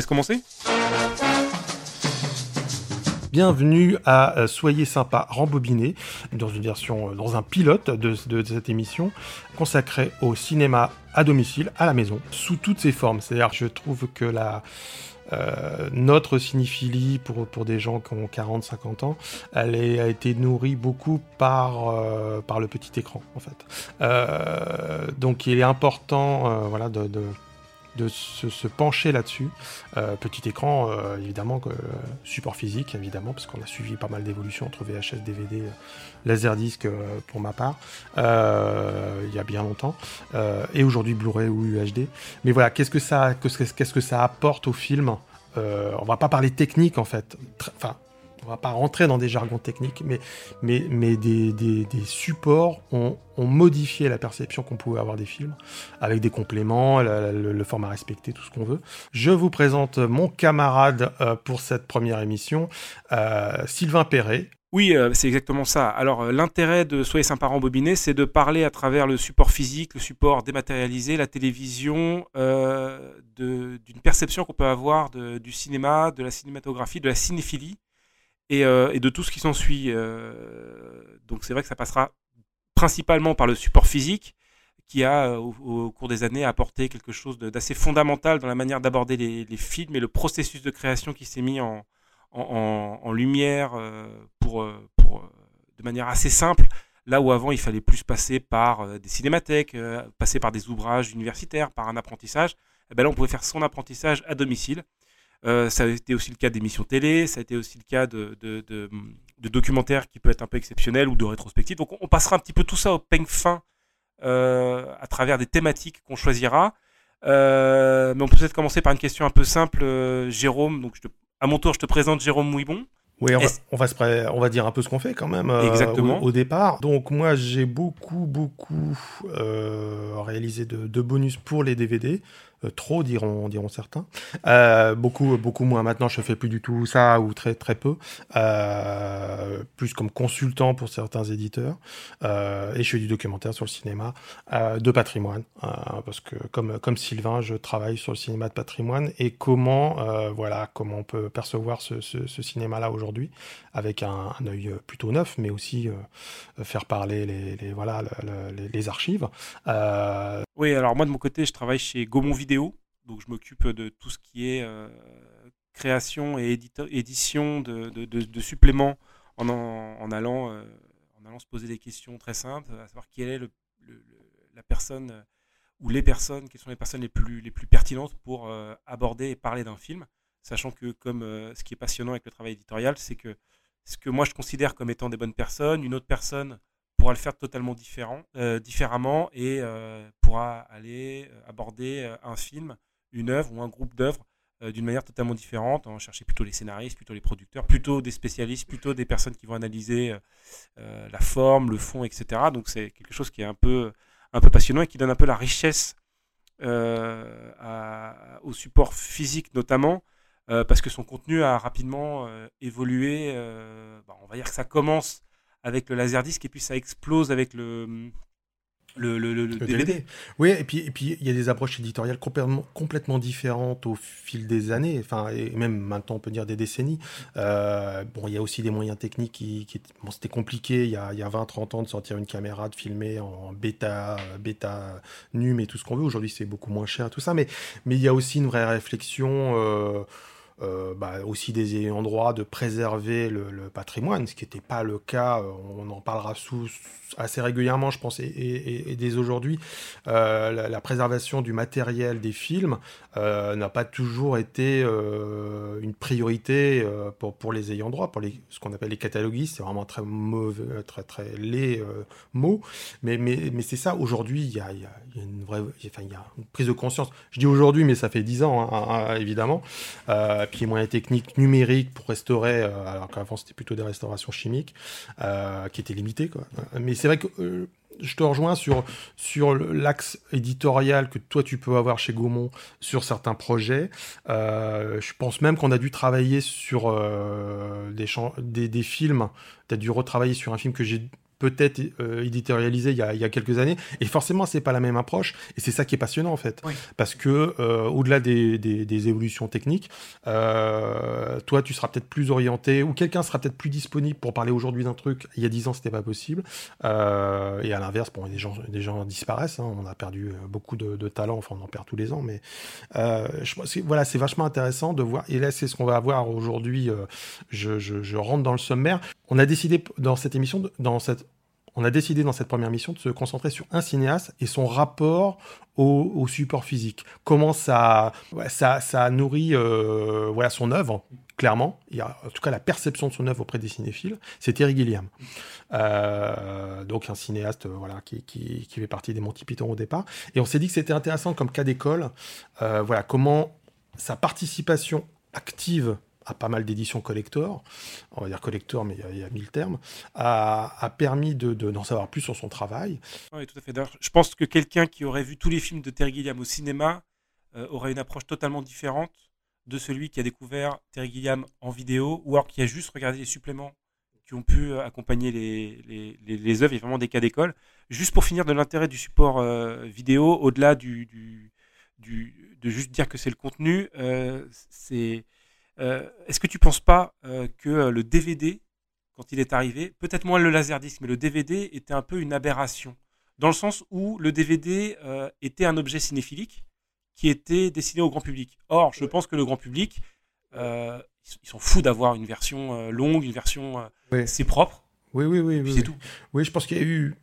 laisse commencer Bienvenue à euh, Soyez sympa rembobiné dans une version, euh, dans un pilote de, cette émission consacrée au cinéma à domicile, à la maison, sous toutes ses formes. C'est-à-dire, je trouve que la, euh, notre cinéphilie pour, des gens qui ont 40-50 ans, elle a été nourrie beaucoup par, par le petit écran, en fait. donc il est important voilà, de se, pencher là-dessus. Euh, petit écran, euh, évidemment, support physique, évidemment, parce qu'on a suivi pas mal d'évolutions entre VHS, DVD, euh, Laserdisc pour ma part, il y a bien longtemps, et aujourd'hui Blu-ray ou UHD. Mais voilà, qu'est-ce que ça, qu'est-ce que ça apporte au film? On va pas parler technique en fait. Enfin, on va pas rentrer dans des jargons techniques, mais, mais, mais des, des, supports ont, ont, modifié la perception qu'on pouvait avoir des films, avec des compléments, le, format respecté, tout ce qu'on veut. Je vous présente mon camarade euh, pour cette première émission, euh, Sylvain Perret. Oui, euh, c'est exactement ça. Alors, l'intérêt de Soyez sympa rembobiné, c'est de parler à travers le support physique, le support dématérialisé, la télévision, d'une perception qu'on peut avoir du cinéma, de la cinématographie, de la cinéphilie euh, et, de tout ce qui s'ensuit. Euh, donc c'est vrai que ça passera principalement par le support physique qui a, euh, au, cours des années, apporté quelque chose d'assez fondamental dans la manière d'aborder les, films et le processus de création qui s'est mis en, lumière pour, de manière assez simple. Là où avant il fallait plus passer par des cinémathèques, passer par des ouvrages universitaires, par un apprentissage, eh ben là on pouvait faire son apprentissage à domicile euh, ça a été aussi le cas d'émissions télé, ça a été aussi le cas de, de, documentaires qui peut être un peu exceptionnel ou de rétrospectives. Donc on, passera un petit peu tout ça au peigne fin euh, à travers des thématiques qu'on choisira. Euh, mais on peut peut-être commencer par une question un peu simple, Jérôme. Donc à mon tour, je te présente Jérôme Mouibon. Oui, on va, se on va dire un peu ce qu'on fait quand même Exactement. Au, départ. Donc moi j'ai beaucoup beaucoup réalisé de, de, bonus pour les DVD. Euh, trop diront, diront certains. Euh, beaucoup, beaucoup moins maintenant, je fais plus du tout ça ou très très peu. Euh, plus comme consultant pour certains éditeurs. et je fais du documentaire sur le cinéma de patrimoine, parce que comme comme Sylvain, je travaille sur le cinéma de patrimoine et comment voilà comment on peut percevoir ce, ce, cinéma-là aujourd'hui avec un, un, œil plutôt neuf, mais aussi faire parler les, les voilà les, les, archives. Oui, alors moi de mon côté, je travaille chez Gaumont Vidéo, donc je m'occupe de tout ce qui est euh, création et édition de, suppléments en, en, allant, euh, en allant se poser des questions très simples, à savoir quelle est la personne euh, ou les personnes, quelles sont les personnes les plus, les plus pertinentes pour aborder et parler d'un film, sachant que ce qui est passionnant avec le travail éditorial, c'est que ce que moi je considère comme étant des bonnes personnes, une autre personne pourra le faire totalement euh, différemment et euh, pourra aller euh, aborder un film, une œuvre ou un groupe d'œuvres d'une manière totalement différente, en chercher plutôt les scénaristes, plutôt les producteurs, plutôt des spécialistes, plutôt des personnes qui vont analyser la forme, le fond, etc. Donc c'est quelque chose qui est un peu, un peu passionnant et qui donne un peu la richesse au support physique notamment, parce que son contenu a rapidement évolué. Bah, on va dire que ça commence avec le laserdisc et puis ça explose avec le le, le, DVD. Oui, et puis et puis il y a des approches éditoriales complètement, complètement différentes au fil des années, enfin et même maintenant on peut dire des décennies. Euh, bon, il y a aussi des moyens techniques qui, qui bon, c'était compliqué il y a, il y a 20-30 ans de sortir une caméra, de filmer en bêta, bêta num et tout ce qu'on veut. Aujourd'hui c'est beaucoup moins cher tout ça, mais mais il y a aussi une vraie réflexion. Euh, euh, bah, aussi des endroits de préserver le, patrimoine, ce qui n'était pas le cas, euh, on en parlera assez régulièrement, je pense, et, dès aujourd'hui, euh, la, préservation du matériel des films n'a pas toujours été une priorité pour, pour les ayants droit, pour les, ce qu'on appelle les cataloguistes, c'est vraiment un très mauvais, très très laid mot, mais, mais, mais c'est ça, aujourd'hui, il y a, y a, une enfin, y a une prise de conscience. Je dis aujourd'hui, mais ça fait dix ans, hein, hein, évidemment puis moyens techniques numériques pour restaurer, euh, alors qu'avant c'était plutôt des restaurations chimiques, euh, qui étaient limitées. Quoi. Mais c'est vrai que euh, je te rejoins sur, l'axe éditorial que toi tu peux avoir chez Gaumont sur certains projets. je pense même qu'on a dû travailler sur des, des, des, films. Tu as dû retravailler sur un film que j'ai peut-être euh, éditorialisé il y, a, il y, a, quelques années. Et forcément, c'est pas la même approche. Et c'est ça qui est passionnant, en fait. Parce que, euh, au-delà des, des, des, évolutions techniques, euh, toi, tu seras peut-être plus orienté, ou quelqu'un sera peut-être plus disponible pour parler aujourd'hui d'un truc. Il y a dix ans, c'était pas possible. Et à l'inverse, bon, des gens, des gens disparaissent. Hein. On a perdu beaucoup de, de talents. Enfin, on en perd tous les ans. Mais je, voilà, c'est vachement intéressant de voir. Et là, c'est ce qu'on va avoir aujourd'hui. Je, je, je rentre dans le sommaire. On a décidé dans cette émission, dans cette on a décidé dans cette première mission de se concentrer sur un cinéaste et son rapport au, support physique. Comment ça, ça, ça nourrit euh, voilà, son œuvre, clairement. A, en tout cas, la perception de son œuvre auprès des cinéphiles. C'est Terry Gilliam. Euh, donc, un cinéaste voilà, qui, qui, fait partie des Monty Python au départ. Et on s'est dit que c'était intéressant comme cas d'école. Euh, voilà, comment sa participation active pas mal d'éditions collector, on va dire collector, mais il y, a mille termes, a, permis d'en de, d'en savoir plus sur son travail. Oui, tout à fait. Je pense que quelqu'un qui aurait vu tous les films de Terry Gilliam au cinéma euh, aurait une approche totalement différente de celui qui a découvert Terry Gilliam en vidéo ou alors qui a juste regardé les suppléments qui ont pu euh, accompagner les, les, les, œuvres. Il y a vraiment des cas d'école. Juste pour finir de l'intérêt du support euh, vidéo, au-delà du, du, de juste dire que c'est le contenu, c'est est-ce que tu ne penses pas euh, que euh, le DVD, quand il est arrivé, peut-être moins le laserdisc, mais le DVD était un peu une aberration, dans le sens où le DVD était un objet cinéphilique qui était destiné au grand public. Or, je pense que le grand public, ils s'en foutent d'avoir une version longue, une version c'est propre. Oui, oui, oui. oui c'est tout. Oui, je pense qu'il y a eu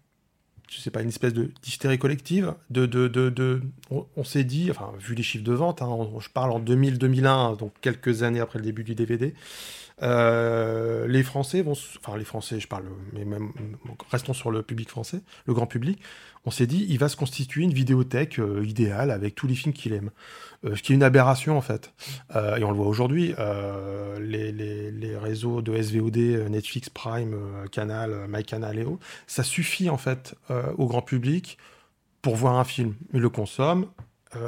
je sais pas, une espèce de d'hystérie collective. De, de, de, de on, s'est dit, enfin, vu les chiffres de vente, hein, je parle en 2000-2001, donc quelques années après le début du DVD, euh, les Français vont, enfin les Français, je parle, mais même restons sur le public français, le grand public. On s'est dit, il va se constituer une vidéothèque euh, idéale avec tous les films qu'il aime, euh, ce qui est une aberration en fait. et on le voit aujourd'hui, les, réseaux de SVOD, Netflix, Prime, Canal, MyCanal et autres, ça suffit en fait au grand public pour voir un film. Il le consomme,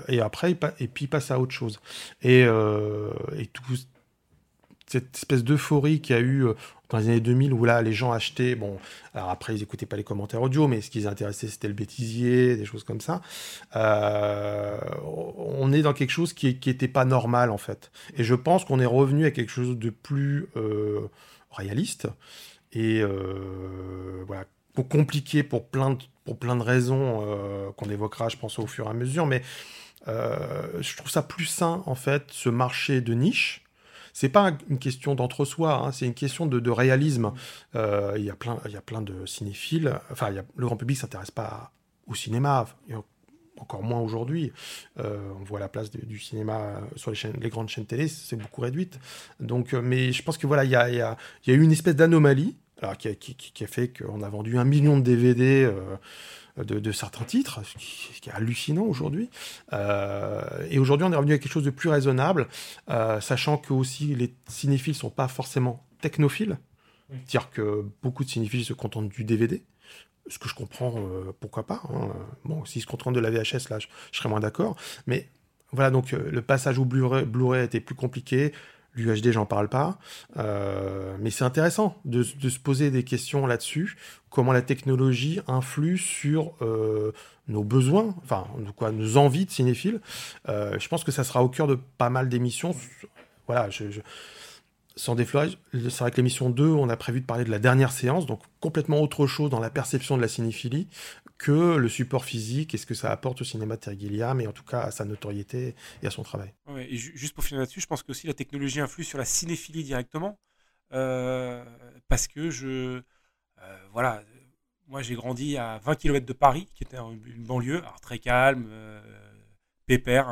et après, et puis il passe à autre chose. Et tout, cette espèce d'euphorie qu'il y a eu euh, dans les années 2000 où là les gens achetaient bon alors après ils écoutaient pas les commentaires audio mais ce qui les intéressait c'était le bêtisier des choses comme ça. Euh, on est dans quelque chose qui qui était pas normal en fait. Et je pense qu'on est revenu à quelque chose de plus euh, réaliste et voilà compliqué pour plein de, pour plein de raisons qu'on évoquera je pense au fur et à mesure. Mais je trouve ça plus sain en fait ce marché de niche c'est pas une question d'entre-soi, hein, c'est une question de, réalisme. Euh, il y a plein, y a plein de cinéphiles. Enfin, le grand public s'intéresse pas au cinéma. Encore moins aujourd'hui. Euh, on voit la place du cinéma sur les, grandes chaînes télé, c'est beaucoup réduite. Donc, euh, mais je pense que voilà, il y a, eu une espèce d'anomalie qui, a fait qu'on a vendu un million de DVD de, certains titres, ce qui, est hallucinant aujourd'hui. Euh, et aujourd'hui, on est revenu à quelque chose de plus raisonnable, euh, sachant que aussi les cinéphiles sont pas forcément technophiles. C'est-à-dire que beaucoup de cinéphiles se contentent du DVD, ce que je comprends, euh, pourquoi pas. Hein. Bon, s'ils se contentent de la VHS, là, je, je serais moins d'accord. Mais voilà, donc le passage au Blu-ray Blu était plus compliqué. L'UHD, j'en parle pas. Euh, mais c'est intéressant de, se poser des questions là-dessus. Comment la technologie influe sur euh, nos besoins, enfin, quoi, nos envies de cinéphiles. Euh, je pense que ça sera au cœur de pas mal d'émissions. Voilà, je, sans déflorer, c'est vrai que l'émission 2, on a prévu de parler de la dernière séance, donc complètement autre chose dans la perception de la cinéphilie que le support physique et ce que ça apporte au cinéma de Terry Gilliam et en tout cas à sa notoriété et à son travail. juste pour finir là-dessus, je pense que aussi la technologie influe sur la cinéphilie directement euh, parce que je. Euh, voilà, moi j'ai grandi à 20 km de Paris, qui était une banlieue, alors très calme, euh, pépère,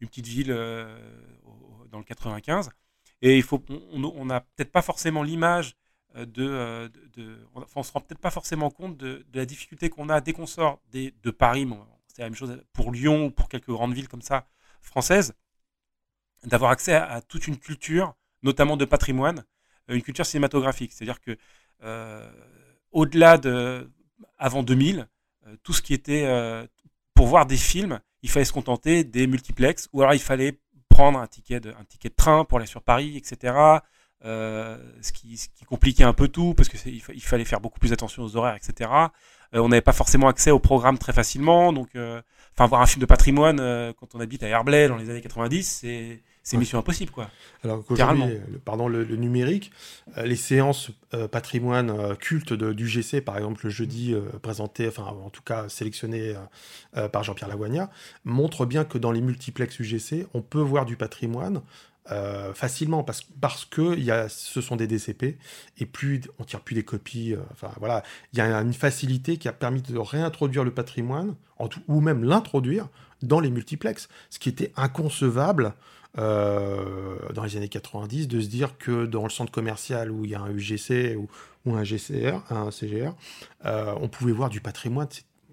une petite ville dans le 95. Et il faut, on n'a peut-être pas forcément l'image euh, euh, de, de, on, se rend peut-être pas forcément compte de, la difficulté qu'on a dès qu'on sort de Paris, c'est la même chose pour Lyon ou pour quelques grandes villes comme ça françaises, d'avoir accès à, toute une culture, notamment de patrimoine, euh, une culture cinématographique. C'est-à-dire que au-delà de avant 2000, tout ce qui était pour voir des films, il fallait se contenter des multiplexes, ou alors il fallait un ticket de, train pour aller sur Paris, etc. ce, qui, ce, qui, compliquait un peu tout parce que il, fallait faire beaucoup plus attention aux horaires, etc. on n'avait pas forcément accès au programme très facilement, donc enfin voir un film de patrimoine quand on habite à Herblay dans les années 90, c'est c'est mission impossible, quoi. Alors qu'aujourd'hui, pardon, le, numérique, euh, les séances euh, patrimoine euh, culte du GC, par exemple le jeudi présenté, enfin en tout cas sélectionné par Jean-Pierre Lagouagna, montrent bien que dans les multiplex UGC, on peut voir du patrimoine facilement parce, parce que y a, ce sont des DCP et plus on tire plus des copies. enfin voilà, il y a une facilité qui a permis de réintroduire le patrimoine en tout, ou même l'introduire dans les multiplex, ce qui était inconcevable euh, dans les années 90 de se dire que dans le centre commercial où il y a un UGC ou, un GCR, un CGR, euh, on pouvait voir du patrimoine.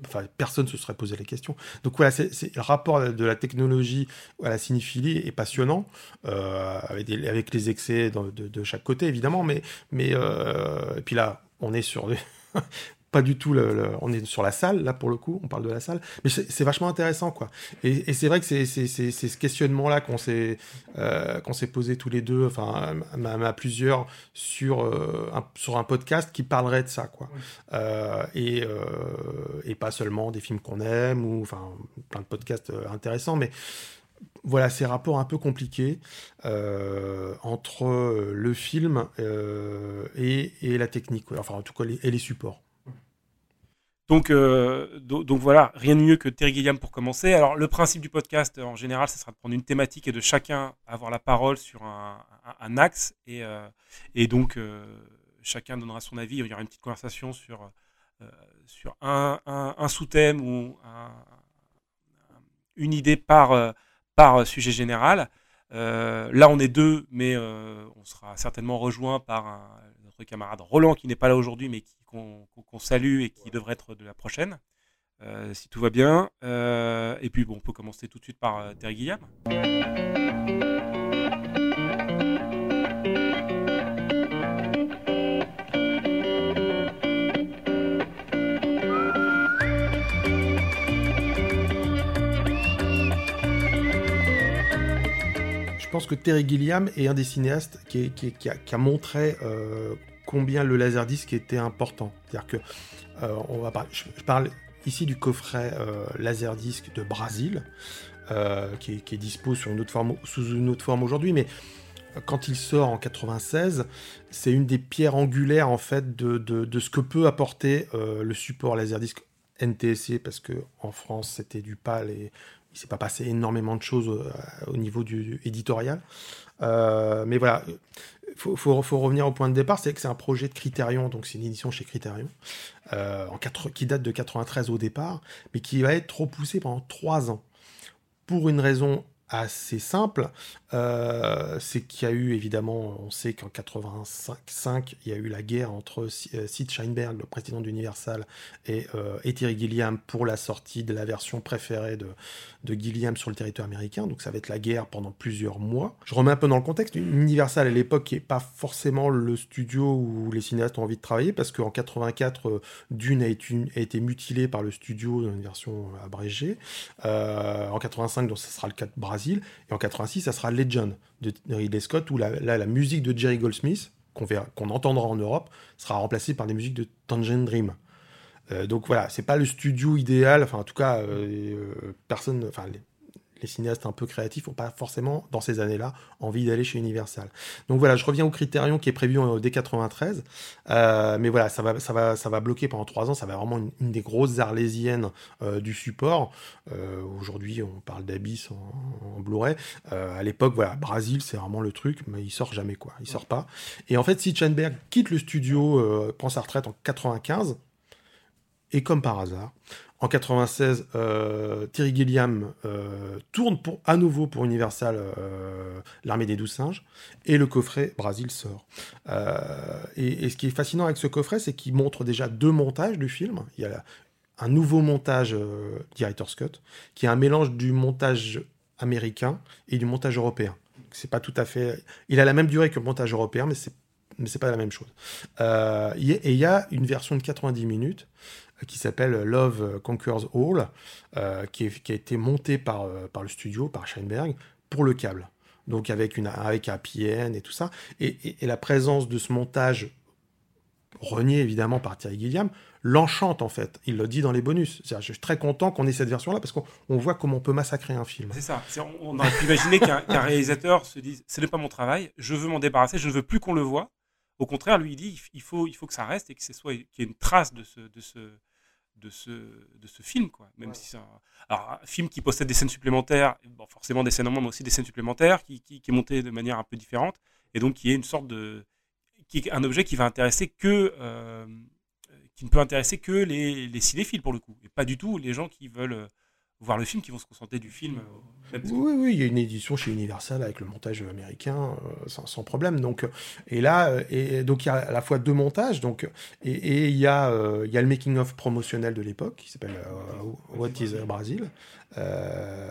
Enfin, personne ne se serait posé la question. Donc voilà, c'est, le rapport de la technologie à la cinéphilie est passionnant, euh, avec, les excès de, de, chaque côté évidemment, mais, mais et puis là, on est sur pas du tout le, on est sur la salle là pour le coup on parle de la salle mais c'est vachement intéressant quoi. Et, c'est vrai que c'est ce questionnement là qu'on s'est euh, qu'on s'est posé tous les deux enfin à, plusieurs sur euh, un, sur un podcast qui parlerait de ça quoi. Euh, et, et pas seulement des films qu'on aime ou enfin plein de podcasts intéressants mais voilà ces rapports un peu compliqués entre le film et, et, la technique, enfin en tout cas et les supports. Donc, euh, donc voilà, rien de mieux que Terry Gilliam pour commencer. Alors, le principe du podcast, en général, ce sera de prendre une thématique et de chacun avoir la parole sur un, axe. Et, euh, donc, euh, chacun donnera son avis. Il y aura une petite conversation sur, un, un sous-thème ou une idée par, par sujet général. là, on est deux, mais on sera certainement rejoint par notre camarade Roland, qui n'est pas là aujourd'hui, mais qui qu'on salue et qui devrait être de la prochaine, euh, si tout va bien. Euh, et puis, bon, on peut commencer tout de suite par euh, Terry Guillaume. Pense que Terry Gilliam est un des cinéastes qui, a, montré combien le laserdisc était important. C'est-à-dire que euh, on va je, parle ici du coffret euh, laserdisc de Brésil, euh, qui, est, dispo sur une autre sous une autre forme aujourd'hui, mais quand il sort en 96, c'est une des pierres angulaires en fait de, ce que peut apporter le support laserdisc NTSC, parce que en France c'était du PAL et il s'est pas passé énormément de choses au, niveau du éditorial. mais voilà, faut, faut, revenir au point de départ, c'est que c'est un projet de Criterion, donc c'est une édition chez Criterion, euh, qui date de 93 au départ, mais qui va être trop poussé pendant trois ans. Pour une raison assez simple, euh, c'est qu'il y a eu évidemment, on sait qu'en 85, il y a eu la guerre entre euh, Sid Sheinberg, le président d'Universal, et, euh, et, Terry Gilliam pour la sortie de la version préférée de, de Gilliam sur le territoire américain. Donc ça va être la guerre pendant plusieurs mois. Je remets un peu dans le contexte. Universal à l'époque n'est pas forcément le studio où les cinéastes ont envie de travailler parce qu'en 84, Dune a été, a été, mutilé par le studio dans une version abrégée. en 85, donc ça sera le cas de Et en 86, ça sera Legend de Ridley Scott, où la, musique de Jerry Goldsmith, qu'on entendra en Europe, sera remplacée par des musiques de Tangent Dream. Euh, donc voilà, c'est pas le studio idéal, enfin en tout cas, euh, euh, personne, les cinéastes un peu créatifs n'ont pas forcément, dans ces années-là, envie d'aller chez Universal. Donc voilà, je reviens au Critérion qui est prévu en, dès 93. Euh, mais voilà, ça va, bloquer pendant trois ans. Ça va vraiment une, des grosses arlésiennes euh, du support. Euh, aujourd'hui, on parle d'Abyss en, Blu-ray. à l'époque, voilà, Brasil, c'est vraiment le truc, mais il sort jamais, quoi. Il sort pas. Et en fait, si quitte le studio, prend sa retraite en 95, et comme par hasard, en 96, euh, Thierry Gilliam euh, tourne à nouveau pour Universal euh, L'Armée des Douze Singes et le coffret Brasil sort. Et, ce qui est fascinant avec ce coffret, c'est qu'il montre déjà deux montages du film. Il y a un nouveau montage Director's Cut, qui est un mélange du montage américain et du montage européen. C'est pas tout à fait. Il a la même durée que le montage européen, mais c'est mais pas la même chose. et il y a une version de 90 minutes qui s'appelle Love Conquers All, euh, qui, a été monté par, euh, par le studio, par Scheinberg, pour le câble. donc avec, une, avec un PN et tout ça. Et, la présence de ce montage renié évidemment par Thierry Gilliam, l'enchante en fait. Il le dit dans les bonus. Je suis très content qu'on ait cette version-là parce qu'on voit comment on peut massacrer un film. C'est ça. On, aurait pu imaginer qu'un réalisateur se dise ce n'est pas mon travail, je veux m'en débarrasser, je ne veux plus qu'on le voit. Au contraire, lui, il dit il faut, il faut que ça reste et que qu'il y ait une trace de ce, de ce, de ce, de ce film. Quoi. Même si c'est un, film qui possède des scènes supplémentaires, bon, forcément des scènes en moins, mais aussi des scènes supplémentaires, qui, qui, qui, est monté de manière un peu différente, et donc qui est une sorte de. qui est un objet qui va intéresser que. Euh, qui ne peut intéresser que les, les cinéphiles pour le coup, et pas du tout les gens qui veulent euh, voir le film, qui vont se concentrer du film. Euh, oui, oui, il y a une édition chez Universal avec le montage américain euh, sans, problème. Donc, euh, et là, et, donc il y a à la fois deux montages. Donc, et, il, y a, il y a le making of promotionnel de l'époque qui s'appelle What is Brazil, euh,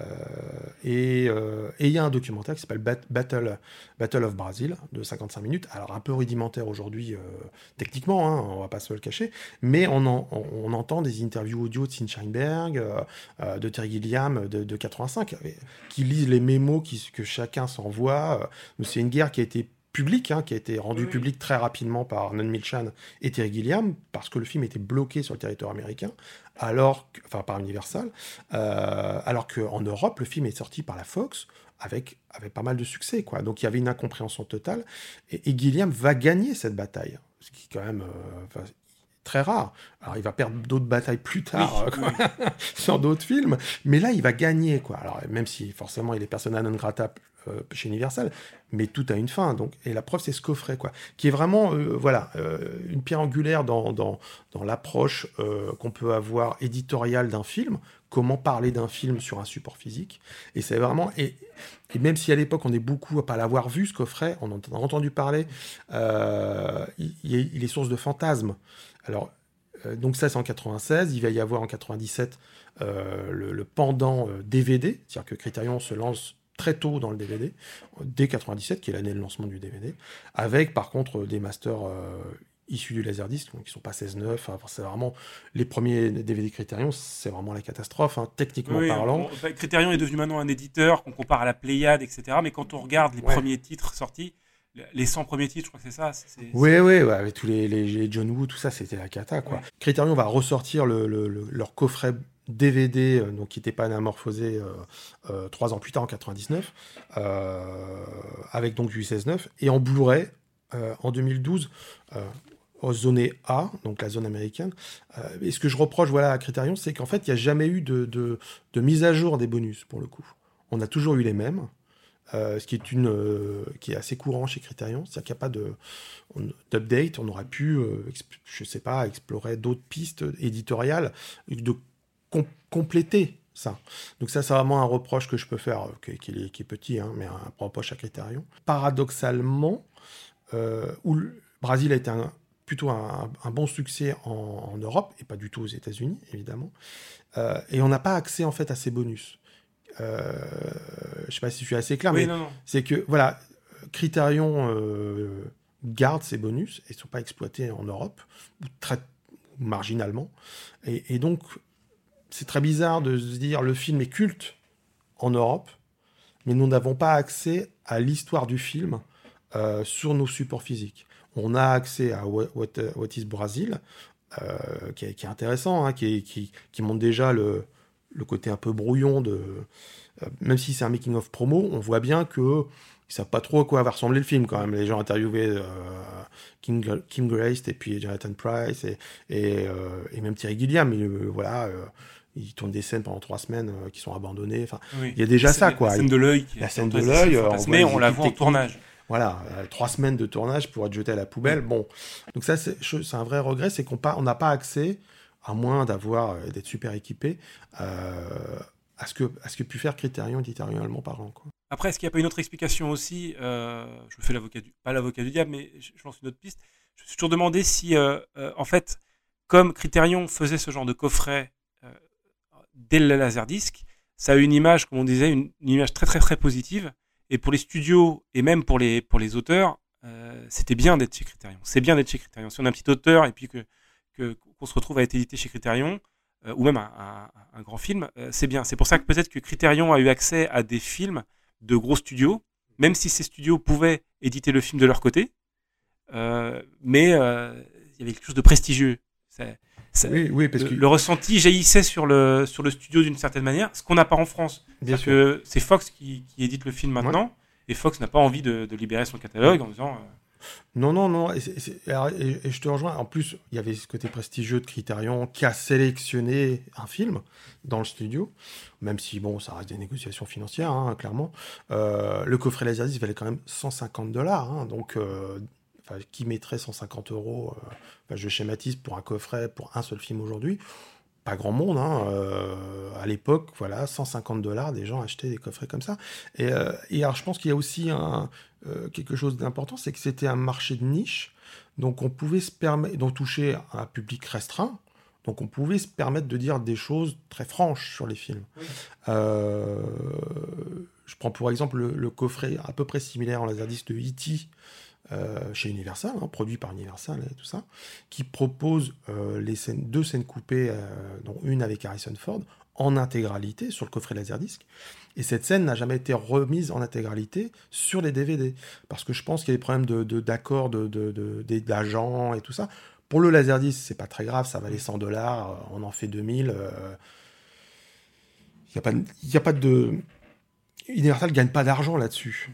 euh, et il y a un documentaire qui s'appelle Battle, Battle of Brazil de 55 minutes. Alors un peu rudimentaire aujourd'hui euh, techniquement, hein, on va pas se le cacher, mais on, on, entend des interviews audio de Sinsheinberg, de Terry Gilliam de, 85, qui lisent les mémos qui, que chacun s'envoie. C'est une guerre qui a été public, hein, qui a été rendu public très rapidement par Nan Milchan et Terry Gilliam, parce que le film était bloqué sur le territoire américain, alors enfin par Universal, euh, alors qu'en Europe, le film est sorti par la Fox avec, avec pas mal de succès. Quoi. Donc il y avait une incompréhension totale, et, Gilliam va gagner cette bataille, ce qui est quand même... Euh, très rare. Alors il va perdre d'autres batailles plus tard sur d'autres films, mais là il va gagner quoi. Alors même si forcément il est persona non grata euh, chez Universal, mais tout a une fin. Donc, et la preuve, c'est ce coffret, quoi, qui est vraiment, euh, voilà, euh, une pierre angulaire dans, dans, dans l'approche qu'on peut avoir éditoriale d'un film. Comment parler d'un film sur un support physique Et c'est vraiment et, et, même si à l'époque on est beaucoup à pas l'avoir vu ce coffret, on en a entendu parler, il, il, est source de fantasmes. Alors donc ça c'est en 96, il va y avoir en 97 le, le, pendant DVD, c'est-à-dire que Criterion se lance très tôt dans le DVD, dès 97, qui est l'année de lancement du DVD, avec par contre des masters euh, issus du Laserdisc, donc qui sont pas 16-9, enfin, c'est vraiment les premiers DVD Criterion, c'est vraiment la catastrophe, hein, techniquement parlant. Criterion est devenu maintenant un éditeur qu'on compare à la Pléiade, etc. Mais quand on regarde les premiers titres sortis, les 100 premiers titres, je crois que c'est ça. Oui, oui, ouais, avec tous les, les, John Woo, tout ça, c'était la cata. Quoi. Criterion va ressortir le, leur coffret DVD, euh, donc qui était pas anamorphosé euh, euh, trois ans plus tard en 99, avec donc du 16.9, et en Blu-ray en 2012 au zone A, donc la zone américaine. et ce que je reproche voilà, à Criterion, c'est qu'en fait, il n'y a jamais eu de, de, de, mise à jour des bonus, pour le coup. On a toujours eu les mêmes. Ce qui est, une, qui est assez courant chez Criterion, c'est-à-dire qu'il n'y a pas de, d'update, on aurait pu, je sais pas, explorer d'autres pistes éditoriales, de compléter ça. Donc ça, c'est vraiment un reproche que je peux faire, euh, qui, est, petit, hein, mais un reproche à Critérion. Paradoxalement, euh, où le Brésil a été plutôt un, bon succès en, Europe, et pas du tout aux États-Unis, évidemment, euh, et on n'a pas accès en fait à ces bonus. Euh, je sais pas si je suis assez clair, mais c'est que, voilà, Criterion garde ces bonus et ne sont pas exploités en Europe, ou très marginalement. Et, et donc, c'est très bizarre de se dire le film est culte en Europe, mais nous n'avons pas accès à l'histoire du film euh, sur nos supports physiques. On a accès à What, is Brazil, euh, qui, est, intéressant, hein, qui, qui, montre déjà le, côté un peu brouillon de. Euh, même si c'est un making of promo, on voit bien que ils savent pas trop à quoi va ressembler le film quand même. Les gens interviewés Kim, Grace et puis Jonathan Price et, et, même Thierry Gilliam, mais, voilà, ils tournent des scènes pendant trois semaines euh, qui sont abandonnées. Enfin, il y a déjà ça, quoi. La scène de l'œil. La scène de l'œil. mais on la voit en tournage. Voilà, euh, trois semaines de tournage pour être jeté à la poubelle. Bon, donc ça, c'est un vrai regret, c'est qu'on n'a pas accès, à moins d'avoir euh, d'être super équipé, à ce que à ce que pu faire Criterion éditorialement parlant. Quoi. Après, est-ce qu'il n'y a pas une autre explication aussi Je me fais l'avocat du, pas l'avocat du diable, mais je, lance une autre piste. Je me suis toujours demandé si, en fait, comme Criterion faisait ce genre de coffret dès le laserdisc, ça a une image, comme on disait, une, image très très très positive. Et pour les studios et même pour les, pour les auteurs, euh, c'était bien d'être chez Criterion. C'est bien d'être chez Criterion. Si on a un petit auteur et puis que qu'on se retrouve à être édité chez Criterion, euh, ou même un, grand film, euh, c'est bien. C'est pour ça que peut-être que Criterion a eu accès à des films de gros studios même si ces studios pouvaient éditer le film de leur côté, mais il y avait quelque chose de prestigieux. oui, oui, parce le, que... le, ressenti jaillissait sur le, sur le studio d'une certaine manière, ce qu'on n'a pas en France. Bien sûr. que c'est Fox qui, qui, édite le film maintenant, et Fox n'a pas envie de, de, libérer son catalogue en disant. Non, non, non. Et, je te rejoins. En plus, il y avait ce côté prestigieux de Criterion qui a sélectionné un film dans le studio, même si, bon, ça reste des négociations financières, hein, clairement. Euh, le coffret Laserdisc valait quand même 150 dollars. Hein, donc, euh, qui mettrait 150 euros euh, Je schématise pour un coffret, pour un seul film aujourd'hui? Pas grand monde. Hein, à l'époque, voilà, 150 dollars, des gens achetaient des coffrets comme ça. Et, et alors, je pense qu'il y a aussi un, euh, quelque chose d'important, c'est que c'était un marché de niche, donc on pouvait se permettre, donc toucher un public restreint. Donc on pouvait se permettre de dire des choses très franches sur les films. Oui. Euh, je prends pour exemple le, le, coffret à peu près similaire en laserdisc de E.T. Euh, chez Universal, hein, produit par Universal et tout ça, qui propose euh, les scènes, deux scènes coupées, dont une avec Harrison Ford, en intégralité sur le coffret Laserdisc. Et cette scène n'a jamais été remise en intégralité sur les DVD. Parce que je pense qu'il y a des problèmes d'accords de, de, de, d'agents et tout ça. Pour le Laserdisc, c'est pas très grave, ça valait 100 dollars, on en fait 2000. Il n'y a, pas, y a pas de. Universal ne gagne pas d'argent là-dessus.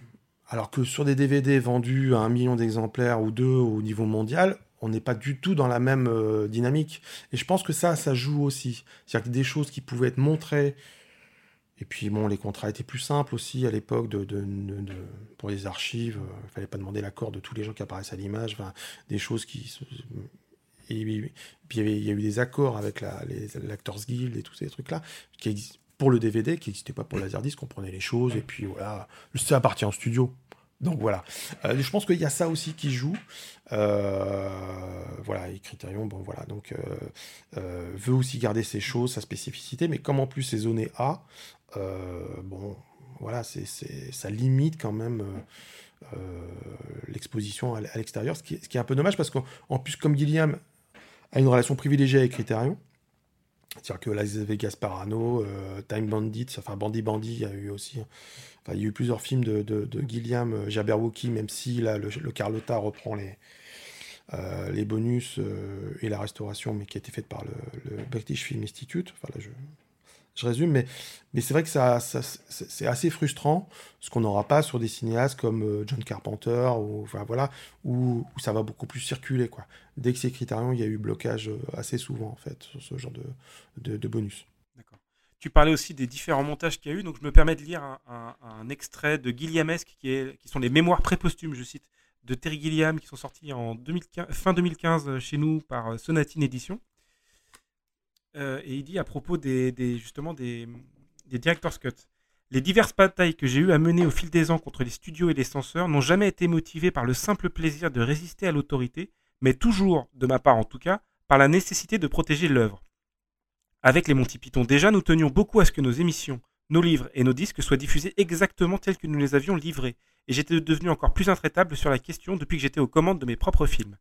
Alors que sur des DVD vendus à un million d'exemplaires ou deux au niveau mondial, on n'est pas du tout dans la même euh, dynamique. Et je pense que ça, ça joue aussi. C'est-à-dire que des choses qui pouvaient être montrées, et puis bon, les contrats étaient plus simples aussi à l'époque de, pour les archives. Il euh, fallait pas demander l'accord de tous les gens qui apparaissent à l'image. Des choses qui. Et, puis il y, a eu des accords avec l'Actors Guild et tous ces trucs-là qui existent pour le DVD, qui n'existait pas pour le Laserdisc, on prenait les choses, et puis voilà, ça appartient en studio. Donc voilà. Euh, je pense qu'il y a ça aussi qui joue. Euh, voilà, et Criterion, bon voilà, donc euh, veut aussi garder ses choses, sa spécificité, mais comme en plus c'est zoné A, bon, voilà, c'est, ça limite quand même l'exposition à, l'extérieur, ce qui, ce qui, est un peu dommage parce qu'en plus, comme Gilliam a une relation privilégiée avec Criterion, c'est-à-dire que là, ils avaient Gasparano, euh, Time Bandit, enfin Bandy Bandy, il y a eu aussi. Enfin, il y a eu plusieurs films de, de, de Gilliam euh, Jabberwocky, même si là, le, le Carlotta reprend les, euh, les bonus euh, et la restauration, mais qui a été faite par le, le British Film Institute. Enfin, là, je, je résume, mais, c'est vrai que c'est assez frustrant, ce qu'on n'aura pas sur des cinéastes comme euh, John Carpenter, voilà, où, ça va beaucoup plus circuler. Dès que c'est Criterion, il y a eu blocage euh, assez souvent, en fait, sur ce genre de, bonus. D'accord. Tu parlais aussi des différents montages qu'il y a eu, donc je me permets de lire un, extrait de Gilliamesque, qui, qui sont les mémoires pré-posthumes, je cite, de Terry Gilliam, qui sont sortis en 2015, fin 2015 chez nous par Sonatine Édition. Euh, et il dit à propos des, des justement des, director's cut. Les diverses batailles que j'ai eu à mener au fil des ans contre les studios et les censeurs n'ont jamais été motivées par le simple plaisir de résister à l'autorité, mais toujours, de ma part en tout cas, par la nécessité de protéger l'œuvre. Avec les Monty Python, déjà, nous tenions beaucoup à ce que nos émissions, nos livres et nos disques soient diffusés exactement tels que nous les avions livrés, et j'étais devenu encore plus intraitable sur la question depuis que j'étais aux commandes de mes propres films.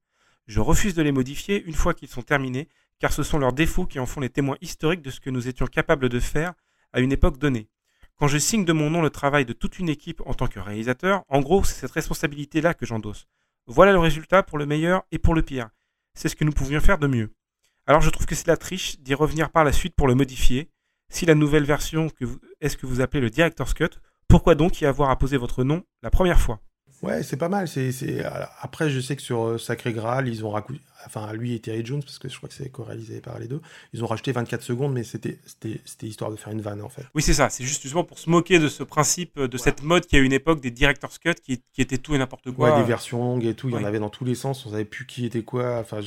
Je refuse de les modifier une fois qu'ils sont terminés, car ce sont leurs défauts qui en font les témoins historiques de ce que nous étions capables de faire à une époque donnée. Quand je signe de mon nom le travail de toute une équipe en tant que réalisateur, en gros, c'est cette responsabilité-là que j'endosse. Voilà le résultat pour le meilleur et pour le pire. C'est ce que nous pouvions faire de mieux. Alors je trouve que c'est la triche d'y revenir par la suite pour le modifier. Si la nouvelle version est ce que vous appelez le Director's Cut, pourquoi donc y avoir à poser votre nom la première fois? Ouais, c'est pas mal. C'est. Après, je sais que sur Sacré Graal, ils ont enfin lui et Terry Jones, parce que je crois que c'est co-réalisé par les deux, ils ont rajouté 24 secondes, mais c'était, histoire de faire une vanne en fait. Oui, c'est ça, c'est justement pour se moquer de ce principe, de cette mode qui a une époque des director's cut qui, qui était tout et n'importe quoi. Ouais, des versions longues et tout, il ouais. y en avait dans tous les sens, on savait plus qui était quoi, enfin.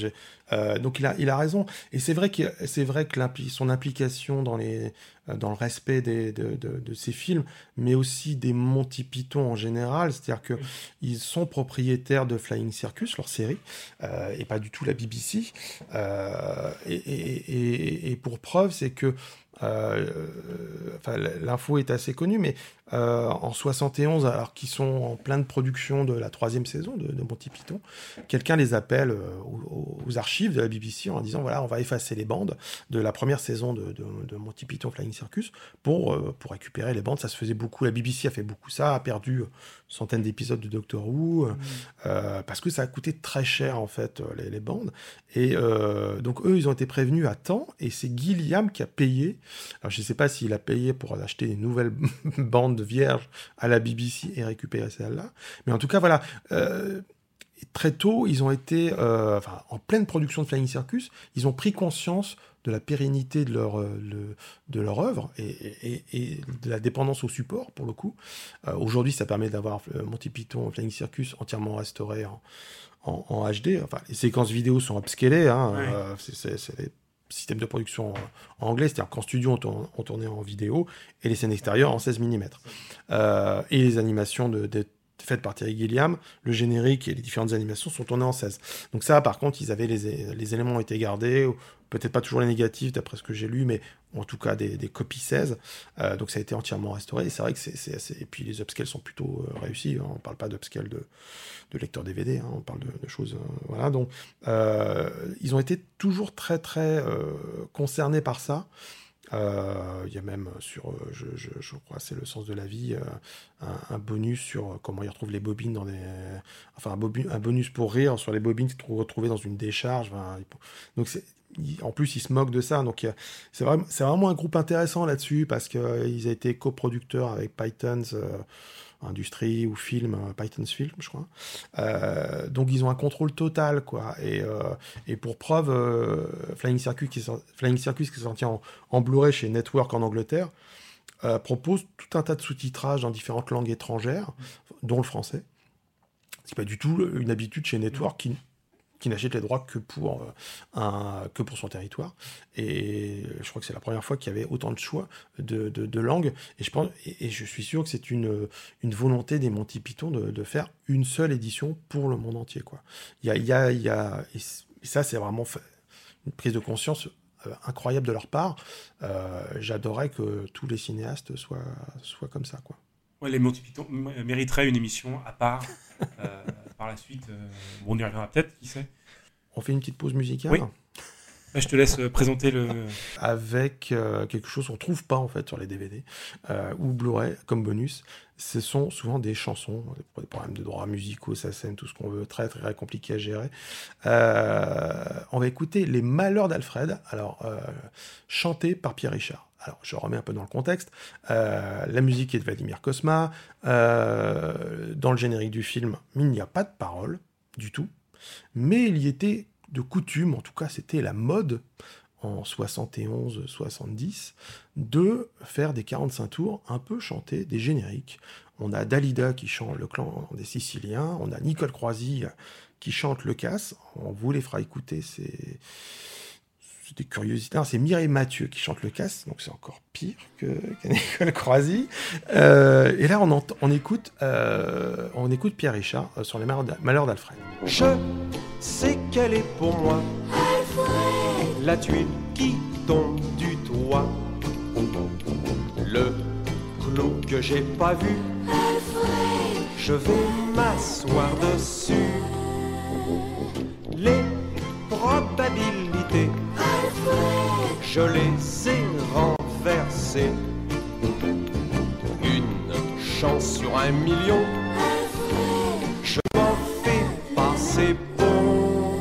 Euh, donc il a, il a raison, et c'est vrai, que, c'est vrai que son implication dans, les, dans le respect des, de, de, de ces films, mais aussi des Monty Python en général, c'est-à-dire qu'ils sont propriétaires de Flying Circus, leur série, euh, et pas du tout la BBC. Euh, et, pour preuve, c'est que enfin, l'info est assez connue, mais en 71, alors qu'ils sont en pleine production de la troisième saison de, Monty Python, quelqu'un les appelle aux, archives de la BBC en disant voilà, on va effacer les bandes de la première saison de, de Monty Python Flying Circus pour, pour récupérer les bandes. Ça se faisait beaucoup. La BBC a fait beaucoup ça, a perdu centaines d'épisodes de Doctor Who, mmh. parce que ça a coûté très cher en fait les, les bandes. Et donc eux, ils ont été prévenus à temps, et c'est Gilliam qui a payé. Alors je ne sais pas s'il a payé pour acheter des nouvelles bandes vierges à la BBC et récupérer celles-là, mais en tout cas voilà. Euh, très tôt, ils ont été euh, en pleine production de Flying Circus, ils ont pris conscience de la pérennité de leur, euh, de leur œuvre et, et, de la dépendance au support, pour le coup. Aujourd'hui, ça permet d'avoir Monty Python Flying Circus entièrement restauré en, en, HD. Enfin, les séquences vidéo sont upscalées. Hein, c'est système de production en, anglais, c'est-à-dire qu'en studio, on, tournait en vidéo et les scènes extérieures en 16 mm. Euh, et les animations de, faites par Terry Gilliam, le générique et les différentes animations sont tournées en 16. Donc ça, par contre, ils avaient les, les éléments ont été gardés, peut-être pas toujours les négatifs d'après ce que j'ai lu, mais en tout cas des, copies 16. Euh, donc ça a été entièrement restauré. Et c'est vrai que c'est assez. Et puis les upscales sont plutôt euh, réussis. Hein. On parle pas d'upscale de, de lecteur DVD, hein. on parle de, choses. Euh, voilà. Donc ils ont été toujours très très concernés par ça. Il y a même sur, je, je, crois, c'est le sens de la vie, un, bonus sur comment ils retrouvent les bobines dans des, enfin un, bonus pour rire sur les bobines retrouvées dans une décharge. en plus, ils se moquent de ça. Donc, c'est vraiment, un groupe intéressant là-dessus parce qu'ils euh, ont été coproducteurs avec Pythons euh, Industrie ou Film, euh, Python's Film, je crois. donc, ils ont un contrôle total, quoi. Et, et pour preuve, Flying Circus, qui est, Flying Circus, qui est sorti en, en Blu-ray chez Network en Angleterre, propose tout un tas de sous-titrages dans différentes langues étrangères, dont le français. C'est pas du tout une habitude chez Network qui qui n'achète les droits que pour, euh, un, que pour son territoire. Et je crois que c'est la première fois qu'il y avait autant de choix de, de, langues. Et je, pense, et, je suis sûr que c'est une, une volonté des Monty Python de, de, faire une seule édition pour le monde entier. Quoi. Il y a, il y a, il y a et, ça, c'est vraiment une prise de conscience euh, incroyable de leur part. Euh, j'adorais que tous les cinéastes soient, soient comme ça. Quoi. Ouais, les Monty Python mériteraient une émission à part par la suite. Euh, on y reviendra peut-être, qui sait. On fait une petite pause musicale Oui. Bah, je te laisse euh, présenter le. Avec euh, quelque chose qu'on ne trouve pas en fait sur les DVD ou Blu-ray comme bonus. Ce sont souvent des chansons, des problèmes de droits musicaux, ça scène, tout ce qu'on veut, très très compliqué à gérer. on va écouter Les Malheurs d'Alfred, alors chanté par Pierre Richard. Alors, je remets un peu dans le contexte. Euh, la musique est de Vladimir Kosma. Euh, dans le générique du film, il n'y a pas de parole du tout. Mais il y était de coutume, en tout cas c'était la mode en 71-70, de faire des 45 tours un peu chantés, des génériques. On a Dalida qui chante le clan des Siciliens, on a Nicole Croisy qui chante le casse. On vous les fera écouter, c'est des curiosités. C'est Mireille Mathieu qui chante le casse, donc c'est encore pire que Nicole Croisy. Euh, et là, on, on écoute, euh, on écoute Pierre Richard euh, sur les malheurs d'Alfred. Je sais qu'elle est pour moi Alfred. la tuile qui tombe du toit. Le clou que j'ai pas vu, Alfred. je vais m'asseoir dessus. Les probabilités je les ai renversés. Une chance sur un million, je m'en fais passer bon.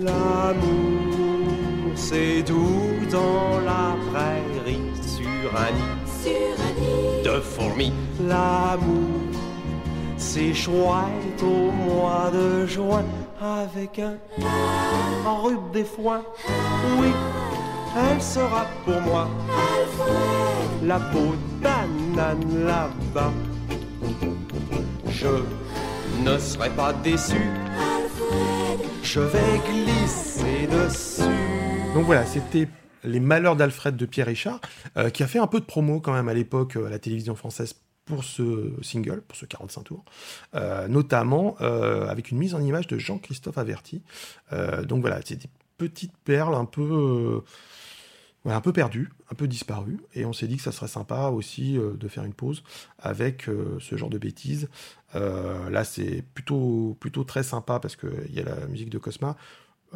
L'amour, c'est tout dans la prairie sur un nid, de fourmis. L'amour, c'est chouette au mois de juin avec un, en rube des foins. Oui, elle sera pour moi la peau banane là-bas. Je ne serai pas déçu. Je vais glisser dessus. Donc voilà, c'était les malheurs d'Alfred de Pierre Richard, euh, qui a fait un peu de promo quand même à l'époque euh, à la télévision française pour ce single, pour ce 45 tours, euh, notamment avec une mise en image de Jean-Christophe Averti. donc voilà, c'est des petites perles un peu un peu perdu, un peu disparu. Et on s'est dit que ça serait sympa aussi de faire une pause avec ce genre de bêtises. là, c'est plutôt, plutôt très sympa parce qu'il y a la musique de Cosma.